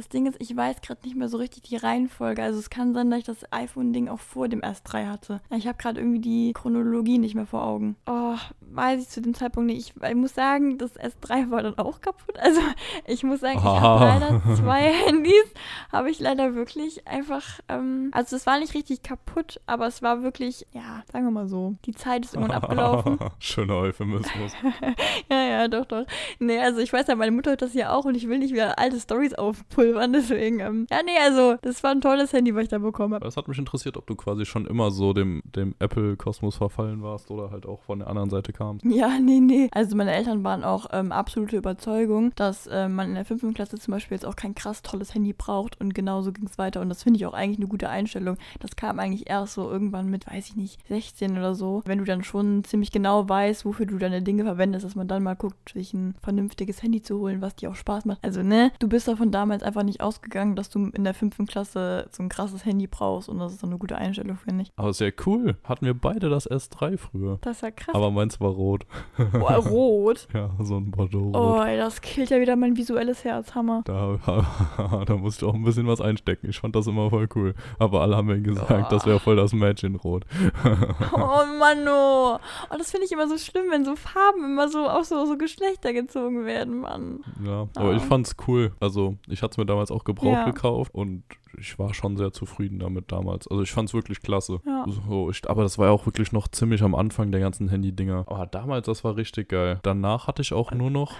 das Ding ist, ich weiß gerade nicht mehr so richtig die Reihenfolge. Also es kann sein, dass ich das iPhone-Ding auch vor dem S3 hatte. Ich habe gerade irgendwie die Chronologie nicht mehr vor Augen. Oh, weiß ich zu dem Zeitpunkt nicht. Ich, ich, muss sagen, das S3 war dann auch kaputt. Also ich muss sagen, ich habe leider zwei Handys. Habe ich leider wirklich einfach, ähm, also es war nicht richtig kaputt, aber es war wirklich, ja, sagen wir mal so, die Zeit ist irgendwann abgelaufen. Schöner Euphemismus. ja, ja, doch, doch. Nee, also ich weiß ja, meine Mutter hat das ja auch und ich will nicht wieder alte Stories aufpulvern, deswegen, ähm, ja, nee, also das war ein tolles Handy, was ich da bekommen habe. Es hat mich interessiert, ob du quasi schon immer so dem, dem Apple-Kosmos verfallen warst oder halt auch von der anderen Seite kamst. Ja, nee, nee. Also meine Eltern waren auch ähm, absolute Überzeugung, dass äh, man in der fünften Klasse zum Beispiel jetzt auch kein krass tolles Handy braucht und genauso ging es weiter und das finde ich auch eigentlich eine gute Einstellung. Das kam eigentlich erst so irgendwann mit, weiß ich nicht, 16 oder so, wenn du dann schon ziemlich genau weißt, wofür du deine Dinge verwendest, dass man dann mal guckt, sich ein vernünftiges Handy zu holen, was dir auch Spaß macht. Also, ne, du bist davon damals einfach nicht ausgegangen, dass du in der fünften Klasse so ein krasses Handy brauchst und das ist so eine gute Einstellung, finde ich. Aber sehr cool. Hatten wir beide das S3 früher. Das ist ja krass. Aber meins war rot. Boah, rot? ja, so ein Bordeaux. Oh, ey, das killt ja wieder mein visuelles Herz, Hammer. Da, da musste auch ein bisschen was einstecken. Ich fand das immer voll cool. Aber alle haben mir gesagt, oh. das wäre voll das Mädchenrot. oh Mann, oh. oh das finde ich immer so schlimm, wenn so Farben immer so auf so, so Geschlechter gezogen werden, Mann. Ja, aber oh. ich fand's cool. Also, ich hatte es mir damals auch gebraucht ja. gekauft und ich war schon sehr zufrieden damit damals. Also ich fand es wirklich klasse. Ja. So, ich, aber das war ja auch wirklich noch ziemlich am Anfang der ganzen Handy-Dinger. Aber damals, das war richtig geil. Danach hatte ich auch nur noch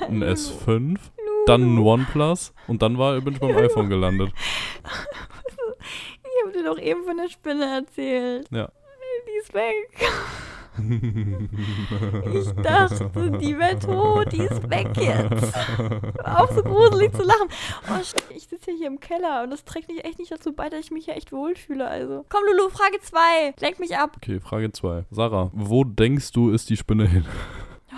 ein S5, dann ein OnePlus und dann war, bin ich beim iPhone gelandet. Ich habe dir doch eben von der Spinne erzählt. Ja. Die ist weg. Ich dachte, die wäre tot, die ist weg jetzt. Auf so gruselig zu lachen. Oh, ich sitze ja hier im Keller und das trägt nicht, echt nicht dazu bei, dass ich mich hier echt wohlfühle. Also. Komm, Lulu, Frage 2. Lenk mich ab. Okay, Frage 2. Sarah, wo denkst du, ist die Spinne hin?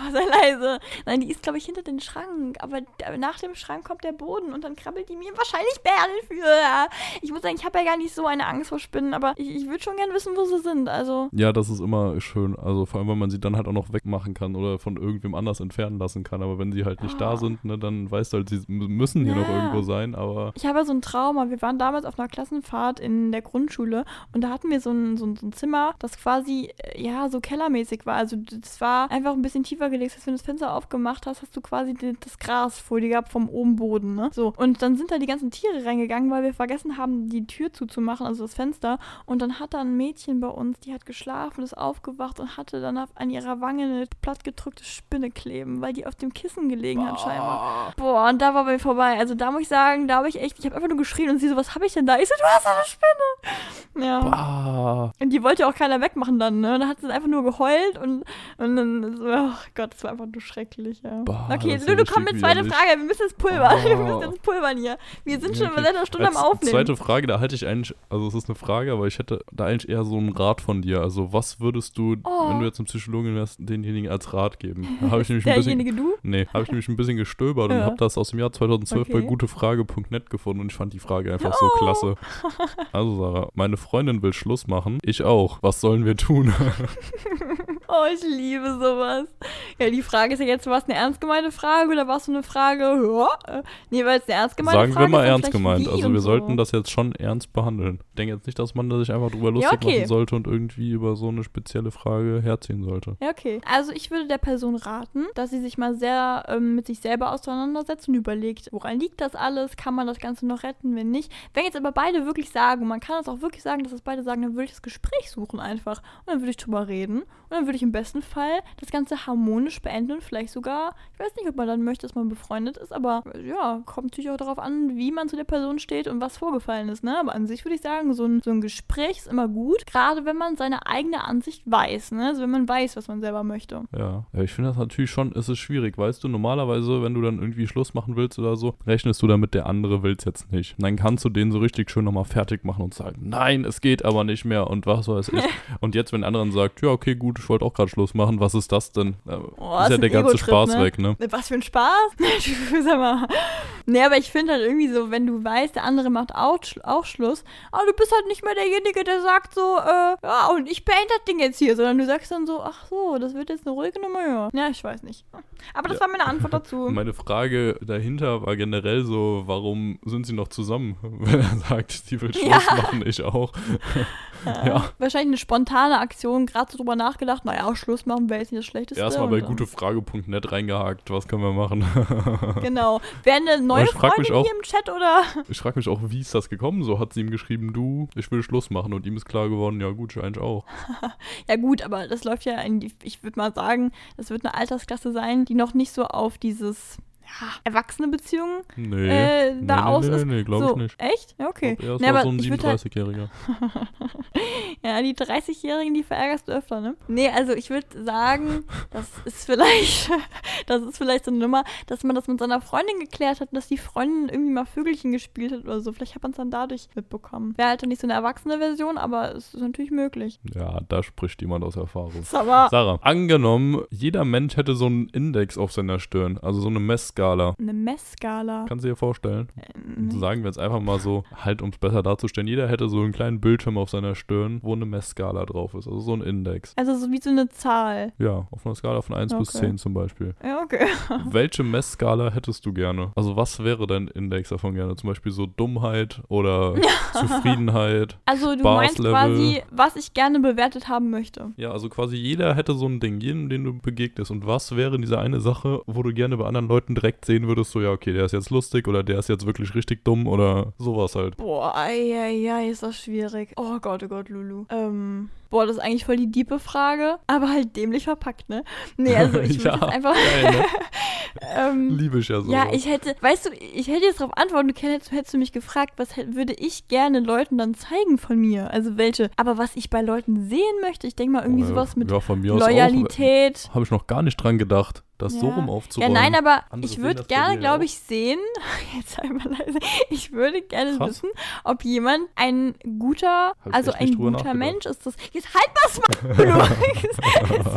Oh, sei leise. Nein, die ist, glaube ich, hinter dem Schrank. Aber nach dem Schrank kommt der Boden und dann krabbelt die mir wahrscheinlich Bären für. Ich muss sagen, ich habe ja gar nicht so eine Angst vor Spinnen, aber ich, ich würde schon gerne wissen, wo sie sind. Also. Ja, das ist immer schön. Also vor allem, wenn man sie dann halt auch noch wegmachen kann oder von irgendwem anders entfernen lassen kann. Aber wenn sie halt nicht oh. da sind, ne, dann weißt du halt, sie müssen hier ja. noch irgendwo sein. Aber. Ich habe ja so ein Trauma. Wir waren damals auf einer Klassenfahrt in der Grundschule und da hatten wir so ein, so ein, so ein Zimmer, das quasi, äh, ja, so kellermäßig war. Also das war einfach ein bisschen tiefer gelegt. Heißt, wenn du das Fenster aufgemacht hast, hast du quasi die, das Gras vor dir gehabt vom oben Boden, ne? So. Und dann sind da die ganzen Tiere reingegangen, weil wir vergessen haben, die Tür zuzumachen, also das Fenster. Und dann hat da ein Mädchen bei uns, die hat geschlafen, ist aufgewacht und hatte dann an ihrer Wange eine plattgedrückte Spinne kleben, weil die auf dem Kissen gelegen Boah. hat scheinbar. Boah, und da war bei vorbei. Also da muss ich sagen, da habe ich echt, ich habe einfach nur geschrien und sie so, was habe ich denn da? Ich so, du hast eine Spinne. Ja. Boah. Und die wollte ja auch keiner wegmachen dann, ne? Und dann hat sie einfach nur geheult und, und dann so, oh Gott, das war einfach nur schrecklich, ja. Boah, okay, Lulu, komm mit zweiter Frage. Wir müssen jetzt pulvern. Oh. Wir müssen jetzt pulvern hier. Wir sind schon okay. seit einer Stunde Als am Aufnehmen. Zweite Frage, da halte ich eigentlich, also es ist eine Frage, aber ich hätte da eigentlich eher so einen Rat von dir. Also was würdest du, oh. wenn du jetzt ein Psychologen wärst, denjenigen als Rat geben? Habe ich nämlich ein bisschen. du? Nee, habe ich nämlich ein bisschen gestöbert ja. und habe das aus dem Jahr 2012 okay. bei gutefrage.net gefunden und ich fand die Frage einfach oh. so klasse. Also Sarah, meine Freundin will Schluss machen. Ich auch. Was sollen wir tun? Oh, ich liebe sowas. Ja, die Frage ist ja jetzt, war es eine ernst gemeinte Frage oder war es so eine Frage, ja? Nee, weil es eine ernst gemeinte Sagen Frage wir mal ernst gemeint. Also wir so. sollten das jetzt schon ernst behandeln. Ich denke jetzt nicht, dass man sich einfach drüber lustig ja, okay. machen sollte und irgendwie über so eine spezielle Frage herziehen sollte. Ja, okay. Also ich würde der Person raten, dass sie sich mal sehr ähm, mit sich selber auseinandersetzt und überlegt, woran liegt das alles? Kann man das Ganze noch retten, wenn nicht? Wenn jetzt aber beide wirklich sagen, man kann es auch wirklich sagen, dass es beide sagen, dann würde ich das Gespräch suchen einfach. Und dann würde ich drüber reden. Und dann würde ich im besten Fall das Ganze harmonisch beenden und vielleicht sogar, ich weiß nicht, ob man dann möchte, dass man befreundet ist, aber ja, kommt natürlich auch darauf an, wie man zu der Person steht und was vorgefallen ist, ne? Aber an sich würde ich sagen, so ein, so ein Gespräch ist immer gut, gerade wenn man seine eigene Ansicht weiß, ne? Also wenn man weiß, was man selber möchte. Ja, ja ich finde das natürlich schon, ist es schwierig, weißt du, normalerweise, wenn du dann irgendwie Schluss machen willst oder so, rechnest du damit, der andere will es jetzt nicht. Und dann kannst du den so richtig schön nochmal fertig machen und sagen, nein, es geht aber nicht mehr und was weiß ich. und jetzt, wenn der andere sagt, ja, okay, gut, ich wollte auch gerade Schluss machen, was ist das denn? Oh, ist ja der ganze Spaß ne? weg, ne? Was für ein Spaß? Sag mal. Nee, aber ich finde halt irgendwie so, wenn du weißt, der andere macht auch, auch Schluss, aber du bist halt nicht mehr derjenige, der sagt so, äh, ja, und ich beende das Ding jetzt hier, sondern du sagst, sagst dann so, ach so, das wird jetzt eine ruhige Nummer, ja. Ja, ich weiß nicht. Aber das Ja. war meine Antwort dazu. Meine Frage dahinter war generell so, warum sind sie noch zusammen? Wenn er sagt, sie will Schluss Ja. machen, ich auch. Ja. Wahrscheinlich eine spontane Aktion, gerade so drüber nachgedacht, naja, Schluss machen wäre jetzt nicht das Schlechteste. Erstmal bei gutefrage.net reingehakt, was können wir machen? Genau. Wäre eine neue ich frag Freundin mich auch- hier im Chat oder? Ich frage mich auch, wie ist das gekommen? So hat sie ihm geschrieben, du, ich will Schluss machen und ihm ist klar geworden, ja gut, ich eigentlich auch. Ja gut, aber das läuft ja in die, ich würde mal sagen, das wird eine Altersklasse sein, die noch nicht so auf dieses ja, erwachsene Beziehungen Nee. äh, nee, da nee, aus nee, ist. nee, glaube so, ich nicht. Echt? Ja, okay. Nee, er ist aber so ein ich würd halt- 37-Jähriger. Ja, die 30-Jährigen, die verärgerst du öfter, ne? Nee, also ich würde sagen, das ist vielleicht, das ist vielleicht so eine Nummer, dass man das mit seiner Freundin geklärt hat und dass die Freundin irgendwie mal Vögelchen gespielt hat oder so. Vielleicht hat man es dann dadurch mitbekommen. Wäre halt nicht so eine erwachsene Version, aber es ist natürlich möglich. Ja, da spricht jemand aus Erfahrung. Aber Sarah, angenommen, jeder Mensch hätte so einen Index auf seiner Stirn, also so eine Messskala. eine Messskala. Kannst du dir vorstellen? Äh, So sagen wir jetzt einfach mal so, halt um es besser darzustellen, jeder hätte so einen kleinen Bildschirm auf seiner Stirn, wo eine Messskala drauf ist, also so ein Index. Also so wie so eine Zahl. Ja, auf einer Skala von 1 bis Okay. 10 zum Beispiel. Ja, okay. Welche Messskala hättest du gerne? Also was wäre dein Index davon gerne? Zum Beispiel so Dummheit oder Zufriedenheit? Also du meinst quasi, was ich gerne bewertet haben möchte. Ja, also quasi jeder hätte so ein Ding, jeden, den du begegnest. Und was wäre diese eine Sache, wo du gerne bei anderen Leuten direkt sehen würdest, so ja, okay, der ist jetzt lustig oder der ist jetzt wirklich richtig dumm oder sowas halt. Boah, ei, ist das schwierig. Oh Gott, oh Gott, Lulu. Ähm, boah, das ist eigentlich voll die diepe Frage, aber halt dämlich verpackt, ne? Nee, also ich würde Ja, jetzt einfach. Geil, ne? ähm, Liebe ich ja so. ja, ich hätte, weißt du, ich hätte jetzt darauf antworten können, hättest, hättest du mich gefragt, was hätt- würde ich gerne Leuten dann zeigen von mir? Also welche. Aber was ich bei Leuten sehen möchte, ich denke mal irgendwie sowas mit ja, von mir Loyalität. Habe ich noch gar nicht dran gedacht, das so Ja. rum Ja, aufzuräumen. nein, aber Andere ich würde gerne, glaube ich, sehen, jetzt sei mal leise, ich würde gerne Krass. wissen, ob jemand ein guter, Hab also ein guter. Mensch ist. Das, jetzt halt das mal, ist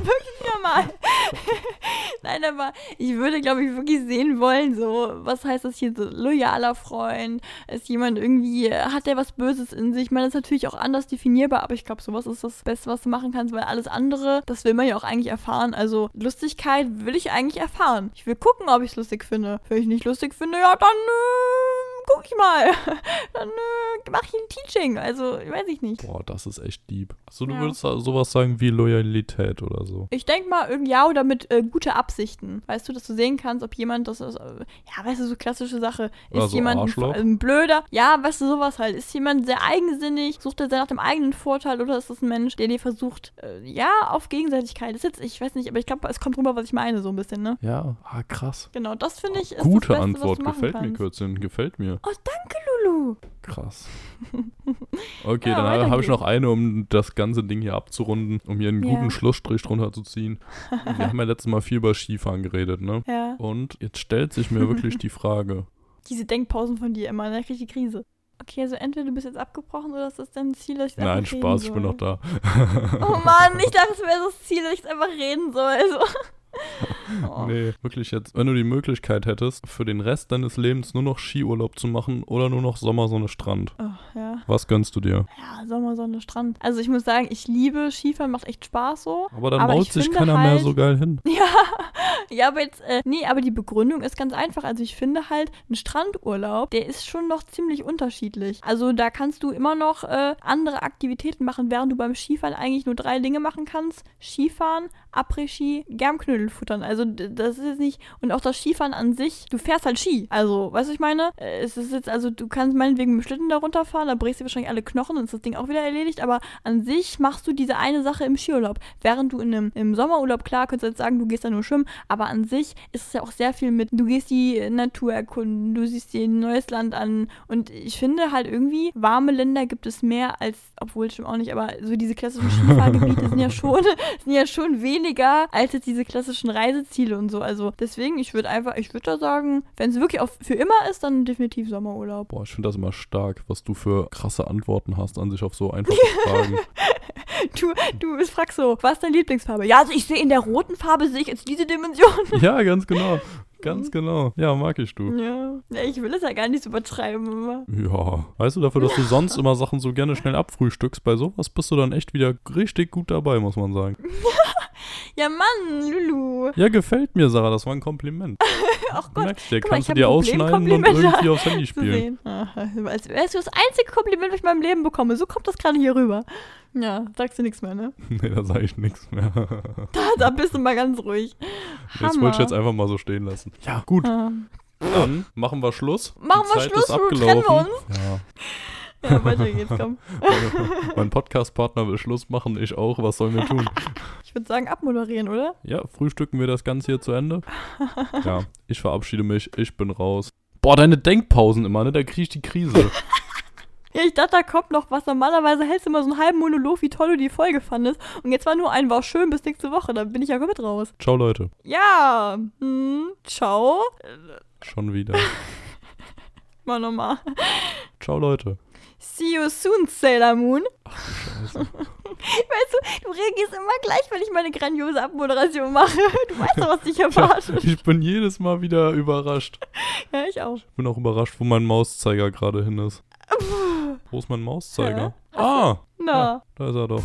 wirklich normal. Nein, aber ich würde, glaube ich, wirklich sehen wollen, so, was heißt das hier, so loyaler Freund, ist jemand irgendwie, hat der was Böses in sich? Ich meine, das ist natürlich auch anders definierbar, aber ich glaube, sowas ist das Beste, was du machen kannst, weil alles andere, das will man ja auch eigentlich erfahren. Also Lustigkeit will ich eigentlich erfahren. Ich will gucken, ob ich es lustig finde. Wenn ich nicht lustig finde, ja, dann äh, guck ich mal. dann äh, mach ich ein Teaching. Also, weiß ich nicht. Boah, das ist echt deep. Also du Ja. würdest sowas sagen wie Loyalität oder so. Ich denke mal, irgendwie ja, oder mit äh, gute Absichten. Weißt du, dass du sehen kannst, ob jemand das ist. Äh, ja, weißt du, so klassische Sache. Ist Oder so jemand ein, Arschloch? ein blöder? Ja, weißt du, sowas halt. Ist jemand sehr eigensinnig? Sucht er sehr nach dem eigenen Vorteil oder ist das ein Mensch, der dir versucht, äh, ja, auf Gegenseitigkeit? Ist jetzt, ich weiß nicht, aber ich glaube, es kommt rüber, was ich meine, so ein bisschen, ne? Ja, ah, krass. Genau, das finde ich ist Gute das Beste, Antwort, gefällt mir, kannst. Kürzchen, gefällt mir. Oh, danke, Lulu. Krass. Okay, Ja, dann habe ich noch eine, um das ganze Ding hier abzurunden, um hier einen Ja. guten Schlussstrich drunter zu ziehen. Wir haben ja letztes Mal viel über Skifahren geredet, ne? Ja, Und jetzt stellt sich mir wirklich die Frage, diese Denkpausen von dir immer, ne? Die Krise. Okay, also entweder du bist jetzt abgebrochen oder ist das dein Ziel, dass ich nein, Spaß, ich bin soll? noch da. Oh Mann, ich dachte, es wäre das Ziel, dass ich jetzt einfach reden soll. Also. Oh. Nee, wirklich jetzt, wenn du die Möglichkeit hättest, für den Rest deines Lebens nur noch Skiurlaub zu machen oder nur noch Sommersonne Strand, Oh, ja. was gönnst du dir? Ja, Sommer, Sonne, Strand. Also ich muss sagen, ich liebe Skifahren, macht echt Spaß so. Aber dann Aber maut sich keiner mehr halt- so geil hin. Ja, ja, aber jetzt, äh, nee, aber die Begründung ist ganz einfach. Also ich finde halt, ein Strandurlaub, der ist schon noch ziemlich unterschiedlich. Also da kannst du immer noch äh, andere Aktivitäten machen, während du beim Skifahren eigentlich nur drei Dinge machen kannst. Skifahren, Après-Ski, Germknödel futtern. Also das ist jetzt nicht, und auch das Skifahren an sich, du fährst halt Ski. Also, weißt du, ich meine? Äh, Es ist jetzt, also du kannst meinetwegen mit dem Schlitten da runterfahren, da brichst du wahrscheinlich alle Knochen, dann ist das Ding auch wieder erledigt, aber an sich machst du diese eine Sache im Skiurlaub. Während du in einem, im Sommerurlaub, klar, könntest du jetzt sagen, du gehst da nur schwimmen, aber an sich ist es ja auch sehr viel mit, du gehst die Natur erkunden, du siehst dir ein neues Land an und ich finde halt irgendwie, warme Länder gibt es mehr als, obwohl stimmt auch nicht, aber so diese klassischen Skifahrgebiete sind ja schon, sind ja schon weniger als jetzt diese klassischen Reiseziele und so. Also deswegen, ich würde einfach, ich würde da sagen, wenn es wirklich auf, für immer ist, dann definitiv Sommerurlaub. Boah, ich finde das immer stark, was du für krasse Antworten hast an sich auf so einfache Fragen. Du, du fragst so, was ist deine Lieblingsfarbe? Ja, also ich sehe in der roten Farbe sehe ich jetzt diese Dimension. ja, ganz genau. Ganz genau. Ja, mag ich du. Ja. ja. Ich will es ja gar nicht so übertreiben immer. Ja. Weißt du, dafür, dass du sonst immer Sachen so gerne schnell abfrühstückst, bei sowas bist du dann echt wieder richtig gut dabei, muss man sagen. Ja, Mann, Lulu. Ja, gefällt mir, Sarah. Das war ein Kompliment. Ach Gott. Merkst du, Guck mal, kannst ich du dir Problem, ausschneiden und irgendwie aufs Handy spielen. Ach, Als wärst du das einzige Kompliment, was ich in meinem Leben bekomme. So kommt das gerade hier rüber. Ja, sagst du nichts mehr, ne? nee, da sage ich nichts mehr. Da, da bist du mal ganz ruhig. Jetzt wollte ich jetzt einfach mal so stehen lassen. Ja, gut. Ah. Dann machen wir Schluss. Machen Die wir Zeit Schluss, ist Lulu, trennen wir abgelaufen. uns. Ja. Ja, weiter geht's, komm. mein Podcast-Partner will Schluss machen, ich auch. Was sollen wir tun? Ich würde sagen, abmoderieren, oder? Ja, frühstücken wir das Ganze hier zu Ende. Ja, ich verabschiede mich, ich bin raus. Boah, deine Denkpausen immer, ne? Da kriege ich die Krise. Ja, ich dachte, da kommt noch was. Normalerweise hältst du immer so einen halben Monolog, wie toll du die Folge fandest. Und jetzt war nur ein, war schön bis nächste Woche. Da bin ich ja komplett raus. Ciao, Leute. Ja, hm, ciao. Schon wieder. Mal nochmal. Ciao, Leute. See you soon, Sailor Moon. Scheiße. Weißt du, du reagierst immer gleich, wenn ich meine grandiose Abmoderation mache. Du weißt doch, was dich erwartet. Ich bin jedes Mal wieder überrascht. Ja, ich auch. Ich bin auch überrascht, wo mein Mauszeiger gerade hin ist. Wo ist mein Mauszeiger? Hä? Ah, Na. da ist er doch.